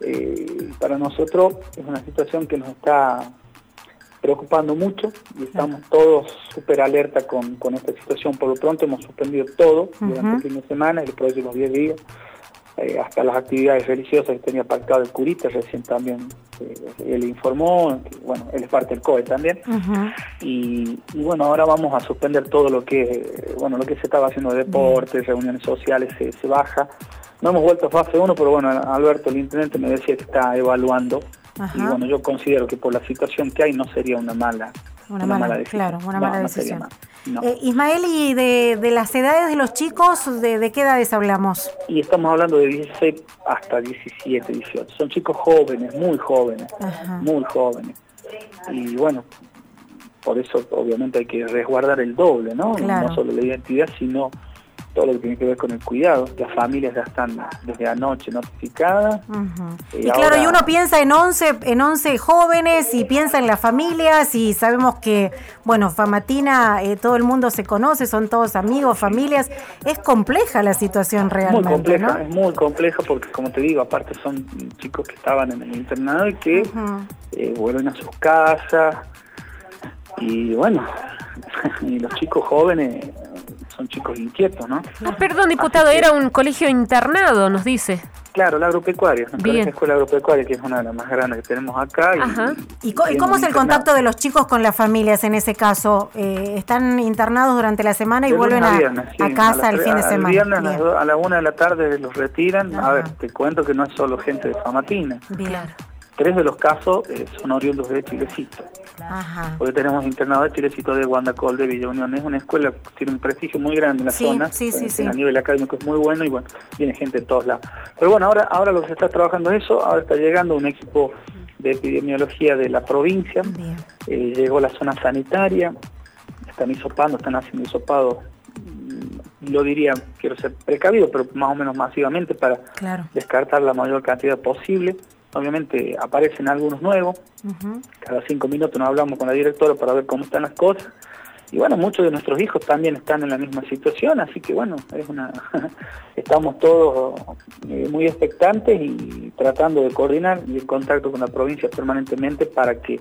eh, para nosotros es una situación que nos está preocupando mucho y estamos todos súper alerta con, con, esta situación. Por lo pronto hemos suspendido todo durante el fin de semana y los próximos 10 días, eh, hasta las actividades religiosas que tenía pactado el curita, recién también eh, él informó, que, bueno, él es parte del COE también, y, bueno, ahora vamos a suspender todo lo que, bueno, lo que se estaba haciendo de deportes, reuniones sociales, se, se baja. No hemos vuelto a fase 1, pero bueno, Alberto, el intendente, me decía que está evaluando Ajá. Y bueno, yo considero que por la situación que hay no sería una mala, una, una mala, mala, decisión. Claro, una no, mala decisión. No eh, Ismael, ¿y de, de, las edades de los chicos, de, de, qué edades hablamos? Y estamos hablando de 16 hasta 17, 18. Son chicos jóvenes, muy jóvenes, Ajá. muy jóvenes. Y bueno, por eso obviamente hay que resguardar el doble, ¿no? Claro. No solo la identidad, sino todo lo que tiene que ver con el cuidado. Las familias ya están desde anoche notificadas. Uh -huh. y, y, claro, y uno piensa en 11, en 11 jóvenes y piensa en las familias y sabemos que, bueno, Famatina, eh, todo el mundo se conoce, son todos amigos, familias. Es compleja la situación realmente, Muy compleja, ¿no? es muy compleja porque, como te digo, aparte son chicos que estaban en el internado y que uh -huh. eh, vuelven a sus casas. Y bueno, y los chicos jóvenes son chicos inquietos, ¿no? No, perdón, diputado, que, era un colegio internado, nos dice. Claro, la agropecuaria, la escuela agropecuaria, que es una de las más grandes que tenemos acá. Y, Ajá. ¿Y, y, cómo es el contacto de los chicos con las familias en ese caso? Eh, ¿Están internados durante la semana y de vuelven a, viernes, sí, a, casa a el fin de semana? El viernes a, a la una de la tarde los retiran. Ajá. A ver, te cuento que no es solo gente de Famatina. Bien. Tres de los casos eh, son oriundos de Chilecito. Ajá. Porque tenemos internado de Chilecito de Guandacol, de Villa Unión. Es una escuela que tiene un prestigio muy grande en la sí, zona. Sí, sí, sí. A nivel académico es muy bueno y bueno, viene gente de todos lados. Pero bueno, ahora, ahora lo que se está trabajando es eso. Ahora está llegando un equipo de epidemiología de la provincia. Eh, llegó la zona sanitaria. Están hisopando, están haciendo hisopado lo diría, quiero ser precavido, pero más o menos masivamente para claro. descartar la mayor cantidad posible obviamente aparecen algunos nuevos, uh -huh. cada cinco minutos nos hablamos con la directora para ver cómo están las cosas, y bueno, muchos de nuestros hijos también están en la misma situación, así que bueno, es una estamos todos eh, muy expectantes y tratando de coordinar y en contacto con la provincia permanentemente para que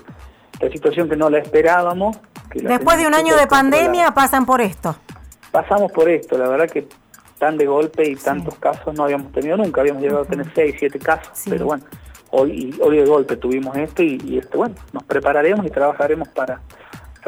esta situación que no la esperábamos... Que la Después de un año de pandemia pasan por esto. Pasamos por esto, la verdad que tan de golpe y tantos casos no habíamos tenido nunca, habíamos llegado a tener seis, siete casos, pero bueno, hoy, hoy de golpe tuvimos esto y, y este, bueno, nos prepararemos y trabajaremos para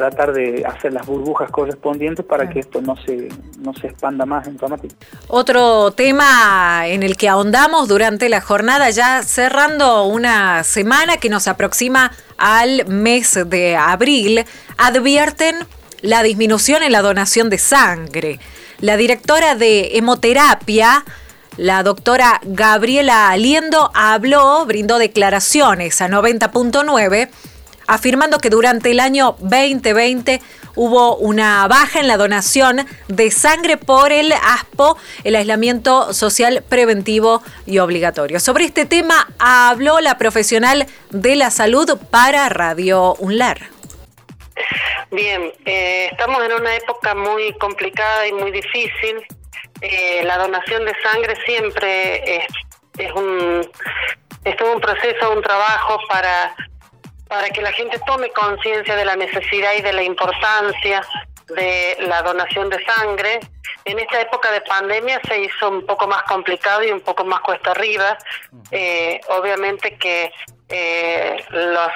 tratar de hacer las burbujas correspondientes para que esto no se, no se expanda más en Tomatí. Otro tema en el que ahondamos durante la jornada, ya cerrando una semana que nos aproxima al mes de abril, advierten la disminución en la donación de sangre. La directora de hemoterapia, la doctora Gabriela Aliendo, habló, brindó declaraciones a 90.9 afirmando que durante el año 2020 hubo una baja en la donación de sangre por el ASPO, el aislamiento social preventivo y obligatorio. Sobre este tema habló la profesional de la salud para Radio UNLAR. Bien, eh, estamos en una época muy complicada y muy difícil. Eh, la donación de sangre siempre es, es un es todo un proceso, un trabajo para para que la gente tome conciencia de la necesidad y de la importancia de la donación de sangre. En esta época de pandemia se hizo un poco más complicado y un poco más cuesta arriba. Eh, obviamente que eh, los,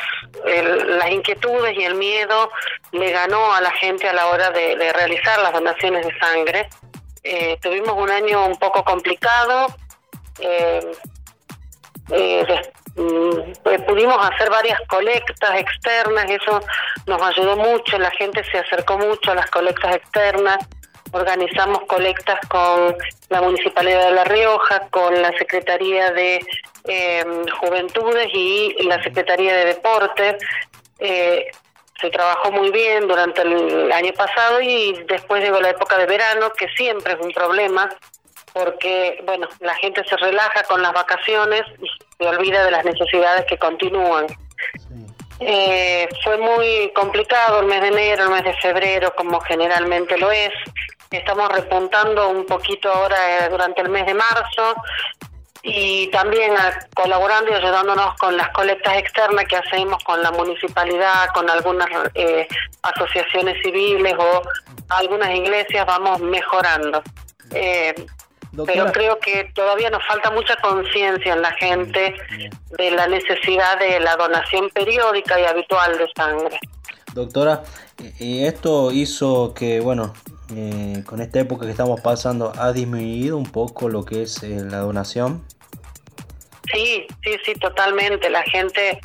el- las inquietudes y el miedo le ganó a la gente a la hora de, de realizar las donaciones de sangre. Eh, tuvimos un año un poco complicado. eh, eh, mm, pudimos hacer varias colectas externas, eso nos ayudó mucho, la gente se acercó mucho a las colectas externas, organizamos colectas con la Municipalidad de La Rioja, con la Secretaría de Juventudes y la Secretaría de Deportes. Se trabajó muy bien durante el año pasado y después llegó la época de verano, que siempre es un problema, porque bueno, la gente se relaja con las vacaciones y se olvida de las necesidades que continúan. Eh, fue muy complicado el mes de enero, el mes de febrero, como generalmente lo es. Estamos repuntando un poquito ahora eh, durante el mes de marzo y también ah, colaborando y ayudándonos con las colectas externas que hacemos con la municipalidad, con algunas eh, asociaciones civiles o algunas iglesias, vamos mejorando. Eh, pero creo que todavía nos falta mucha conciencia en la gente de la necesidad de la donación periódica y habitual de sangre. Doctora, y esto hizo que, bueno, eh, con esta época que estamos pasando, ha disminuido un poco lo que es eh, la donación. Sí, sí, sí, totalmente. La gente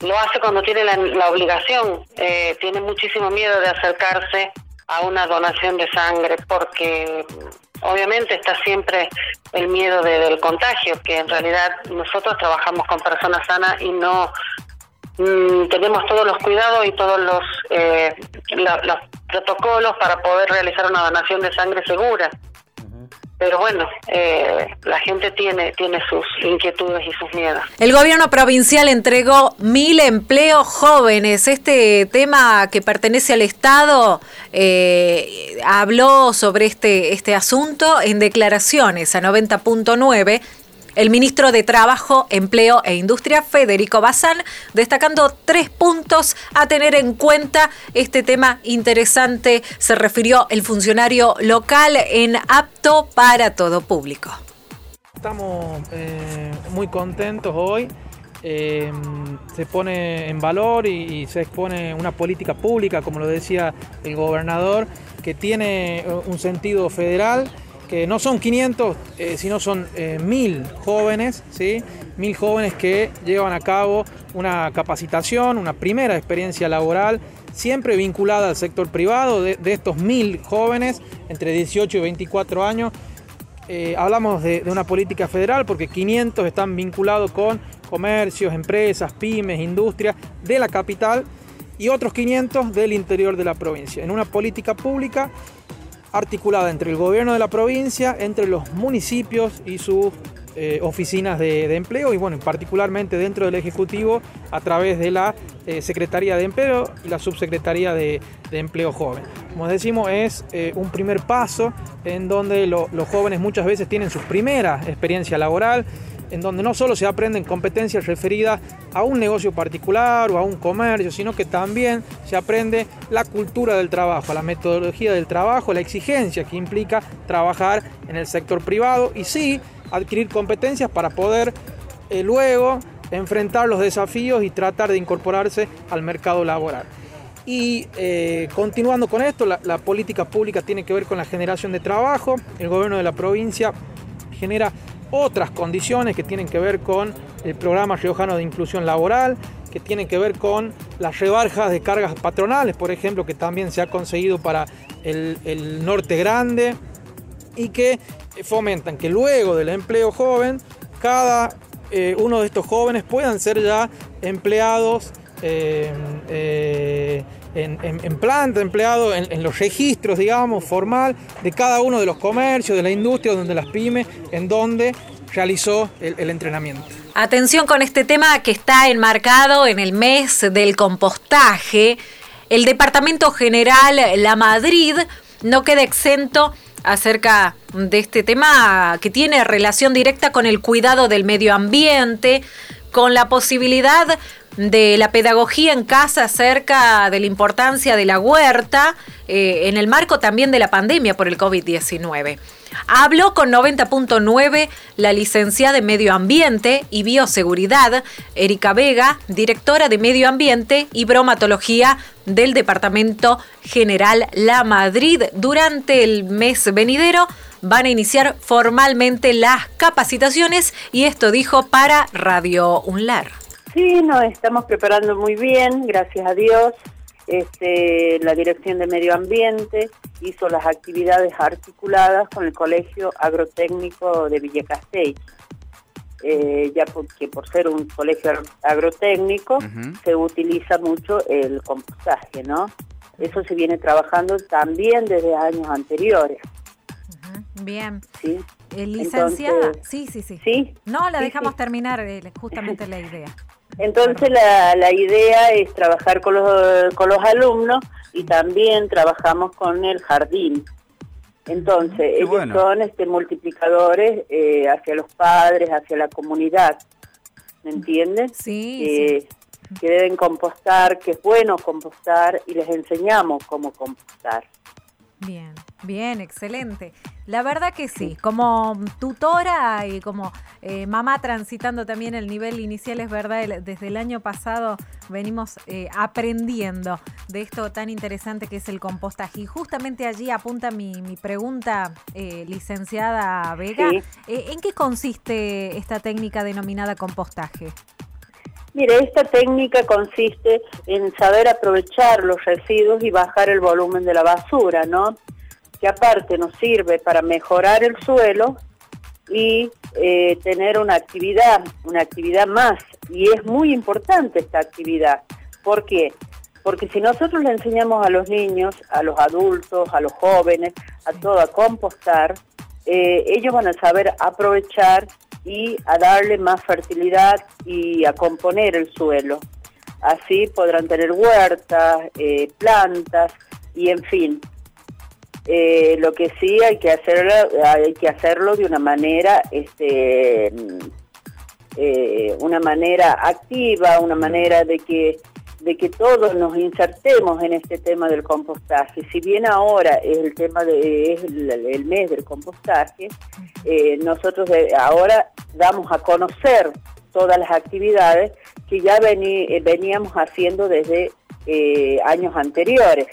lo hace cuando tiene la, obligación. Eh, tiene muchísimo miedo de acercarse a una donación de sangre porque mm, obviamente está siempre el miedo de- del contagio, que en realidad nosotros trabajamos con personas sanas y no mm, tenemos todos los cuidados y todos los, eh, los protocolos para poder realizar una donación de sangre segura. Pero bueno, eh, la gente tiene, tiene sus inquietudes y sus miedos. El gobierno provincial entregó mil empleos jóvenes. Este tema que pertenece al Estado eh, habló sobre este, este asunto en declaraciones a 90.9. El ministro de Trabajo, Empleo e Industria, Federico Bazán, destacando tres puntos a tener en cuenta. Este tema interesante se refirió el funcionario local en apto para todo público. Estamos eh, muy contentos hoy. Eh, se pone en valor y, y se expone una política pública, como lo decía el gobernador, que tiene eh, un sentido federal, no son 500, eh, sino son eh, mil jóvenes, ¿sí? mil jóvenes que llevan a cabo una capacitación, una primera experiencia laboral, siempre vinculada al sector privado, de, estos mil jóvenes entre 18 y 24 años, eh, hablamos de, de una política federal porque 500 están vinculados con comercios, empresas, pymes, industrias de la capital y otros 500 del interior de la provincia. En una política pública articulada entre el gobierno de la provincia, entre los municipios y sus eh, oficinas de, empleo y bueno, particularmente dentro del Ejecutivo a través de la eh, Secretaría de Empleo y la Subsecretaría de, Empleo Joven. Como decimos, es eh, un primer paso en donde lo- los jóvenes muchas veces tienen su primera experiencia laboral, en donde no solo se aprenden competencias referidas a un negocio particular o a un comercio, sino que también se aprende la cultura del trabajo, la metodología del trabajo, la exigencia que implica trabajar en el sector privado y sí adquirir competencias para poder eh, luego enfrentar los desafíos y tratar de incorporarse al mercado laboral. Y eh, continuando con esto, la, la política pública tiene que ver con la generación de trabajo. El gobierno de la provincia genera otras condiciones que tienen que ver con el programa riojano de inclusión laboral, que tienen que ver con las rebajas de cargas patronales, por ejemplo, que también se ha conseguido para el, el norte grande y que fomentan que luego del empleo joven, cada eh, uno de estos jóvenes puedan ser ya empleados eh, eh, en, planta, empleados en, en los registros, digamos, formal de cada uno de los comercios, de la industria, donde las pymes, en donde realizó el, el entrenamiento. Atención con este tema que está enmarcado en el mes del compostaje. El Departamento General La Madrid no queda exento acerca de este tema que tiene relación directa con el cuidado del medio ambiente, con la posibilidad de la pedagogía en casa acerca de la importancia de la huerta eh, en el marco también de la pandemia por el COVID-19. Habló con 90.9 la licenciada de Medio Ambiente y Bioseguridad, Erika Vega, directora de Medio Ambiente y Bromatología del Departamento General La Madrid. Durante el mes venidero van a iniciar formalmente las capacitaciones y esto dijo para Radio UNLAR. Sí, nos estamos preparando muy bien, gracias a Dios. Este, la Dirección de Medio Ambiente hizo las actividades articuladas con el Colegio Agrotécnico de Villa Castell. Eh, ya porque por ser un colegio agro- agrotécnico se utiliza mucho el compostaje, ¿no? Eso se viene trabajando también desde años anteriores. Bien. ¿sí? Eh, licenciada, Entonces- sí, sí, sí. Sí. No, la Sí, dejamos sí. terminar eh, justamente la idea. Entonces la, la idea es trabajar con los, con los alumnos y también trabajamos con el jardín. Entonces, ellos bueno. son este, multiplicadores eh, hacia los padres, hacia la comunidad. ¿Me entienden? Sí, Eh, Que deben compostar, que es bueno compostar y les enseñamos cómo compostar. Bien, bien, excelente. La verdad que sí, como tutora y como eh, mamá transitando también el nivel inicial, es verdad, desde el año pasado venimos eh, aprendiendo de esto tan interesante que es el compostaje. Y justamente allí apunta mi, mi pregunta, eh, licenciada Vega. Sí. Eh, ¿En qué consiste esta técnica denominada compostaje? Mire, esta técnica consiste en saber aprovechar los residuos y bajar el volumen de la basura, ¿no? Que aparte nos sirve para mejorar el suelo y eh, tener una actividad, una actividad más. Y es muy importante esta actividad. ¿Por qué? Porque si nosotros le enseñamos a los niños, a los adultos, a los jóvenes, a todo a compostar, eh, ellos van a saber aprovechar y a darle más fertilidad y a componer el suelo. Así podrán tener huertas, eh, plantas y en fin. Eh, lo que sí hay que hacerlo, hay que hacerlo de una manera, este, mm, eh, una manera activa, una manera de que de que todos nos insertemos en este tema del compostaje. Si bien ahora es el tema mes del compostaje, eh, nosotros de- ahora damos a conocer todas las actividades que ya veni- eh, veníamos haciendo desde eh, años anteriores.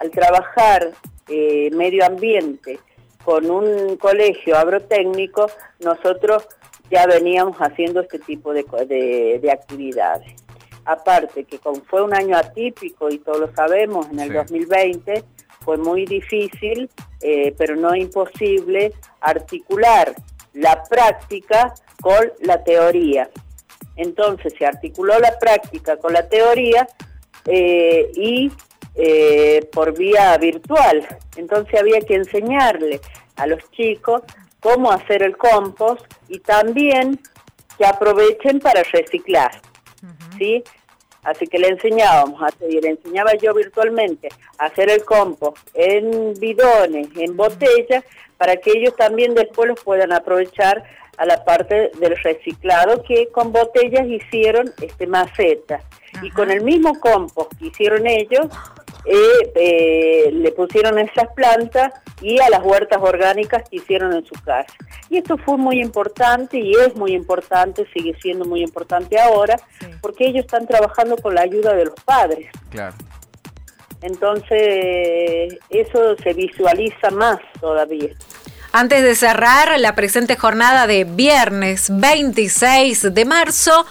Al trabajar eh, medio ambiente con un colegio agrotécnico, nosotros ya veníamos haciendo este tipo de- de actividades. Aparte que como fue un año atípico y todos lo sabemos, en el Sí. 2020 fue muy difícil, eh, pero no imposible, articular la práctica con la teoría. Entonces se articuló la práctica con la teoría eh, y eh, por vía virtual. Entonces había que enseñarle a los chicos cómo hacer el compost y también que aprovechen para reciclar. ¿Sí? Así que le enseñábamos a hacer, le enseñaba yo virtualmente a hacer el compost en bidones, en botellas, para que ellos también después los puedan aprovechar a la parte del reciclado que con botellas hicieron este maceta y con el mismo compost que hicieron ellos eh, eh, le pusieron esas plantas y a las huertas orgánicas que hicieron en su casa. Y esto fue muy importante y es muy importante, sigue siendo muy importante ahora, porque ellos están trabajando con la ayuda de los padres. Claro. Entonces, eso se visualiza más todavía. Antes de cerrar la presente jornada de viernes 26 de marzo,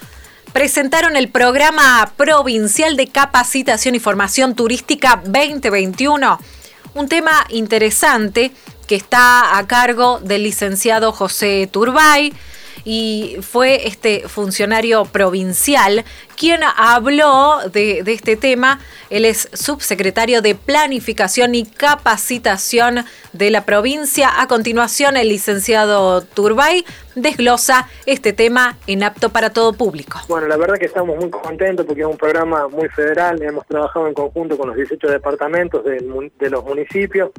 presentaron el programa provincial de capacitación y formación turística 2021, un tema interesante que está a cargo del licenciado José Turbay y fue este funcionario provincial quien habló de, este tema. Él es subsecretario de Planificación y Capacitación de la provincia. A continuación, el licenciado Turbay desglosa este tema en apto para todo público. Bueno, la verdad que estamos muy contentos porque es un programa muy federal. Hemos trabajado en conjunto con los 18 departamentos de, de los municipios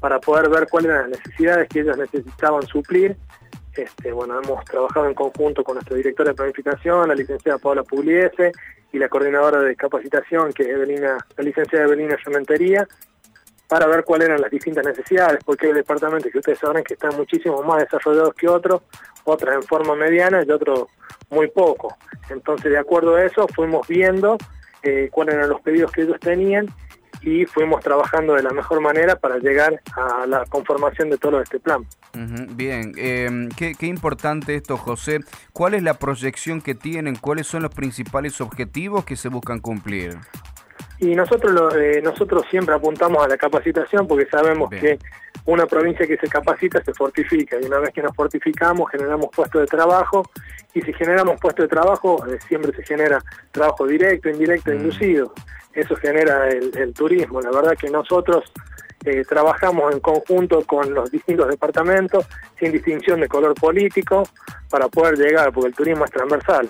para poder ver cuáles eran las necesidades que ellos necesitaban suplir este, bueno, hemos trabajado en conjunto con nuestro director de planificación, la licenciada Paula Pugliese, y la coordinadora de capacitación, que es Evelina, la licenciada Evelina Cementería, para ver cuáles eran las distintas necesidades, porque hay departamentos que ustedes sabrán que están muchísimo más desarrollados que otros, otras en forma mediana y otros muy poco. Entonces, de acuerdo a eso, fuimos viendo eh, cuáles eran los pedidos que ellos tenían y fuimos trabajando de la mejor manera para llegar a la conformación de todo este plan. Bien, eh, qué, qué, importante esto, José. ¿Cuál es la proyección que tienen? ¿Cuáles son los principales objetivos que se buscan cumplir? Y nosotros, eh, nosotros siempre apuntamos a la capacitación porque sabemos Bien. que una provincia que se capacita se fortifica y una vez que nos fortificamos generamos puestos de trabajo y si generamos puestos de trabajo eh, siempre se genera trabajo directo, indirecto, mm. inducido. Eso genera el, el turismo. La verdad que nosotros eh, trabajamos en conjunto con los distintos departamentos, sin distinción de color político, para poder llegar, porque el turismo es transversal,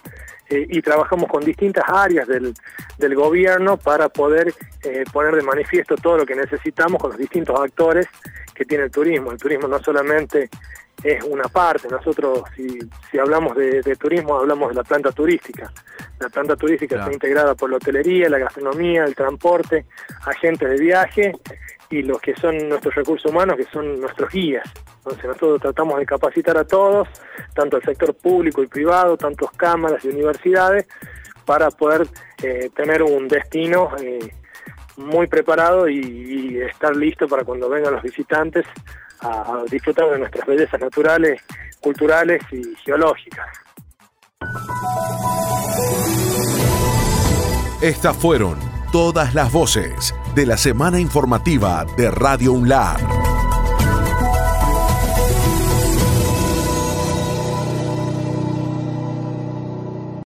eh, y trabajamos con distintas áreas del, del gobierno para poder eh, poner de manifiesto todo lo que necesitamos con los distintos actores que tiene el turismo. El turismo no solamente es una parte, nosotros si, si hablamos de, de turismo hablamos de la planta turística. La planta turística claro. está integrada por la hotelería, la gastronomía, el transporte, agentes de viaje y los que son nuestros recursos humanos, que son nuestros guías. Entonces nosotros tratamos de capacitar a todos, tanto el sector público y privado, tantos cámaras y universidades, para poder eh, tener un destino eh, muy preparado y, estar listo para cuando vengan los visitantes a disfrutar de nuestras bellezas naturales, culturales y geológicas. Estas fueron todas las voces de la semana informativa de Radio UNLAR.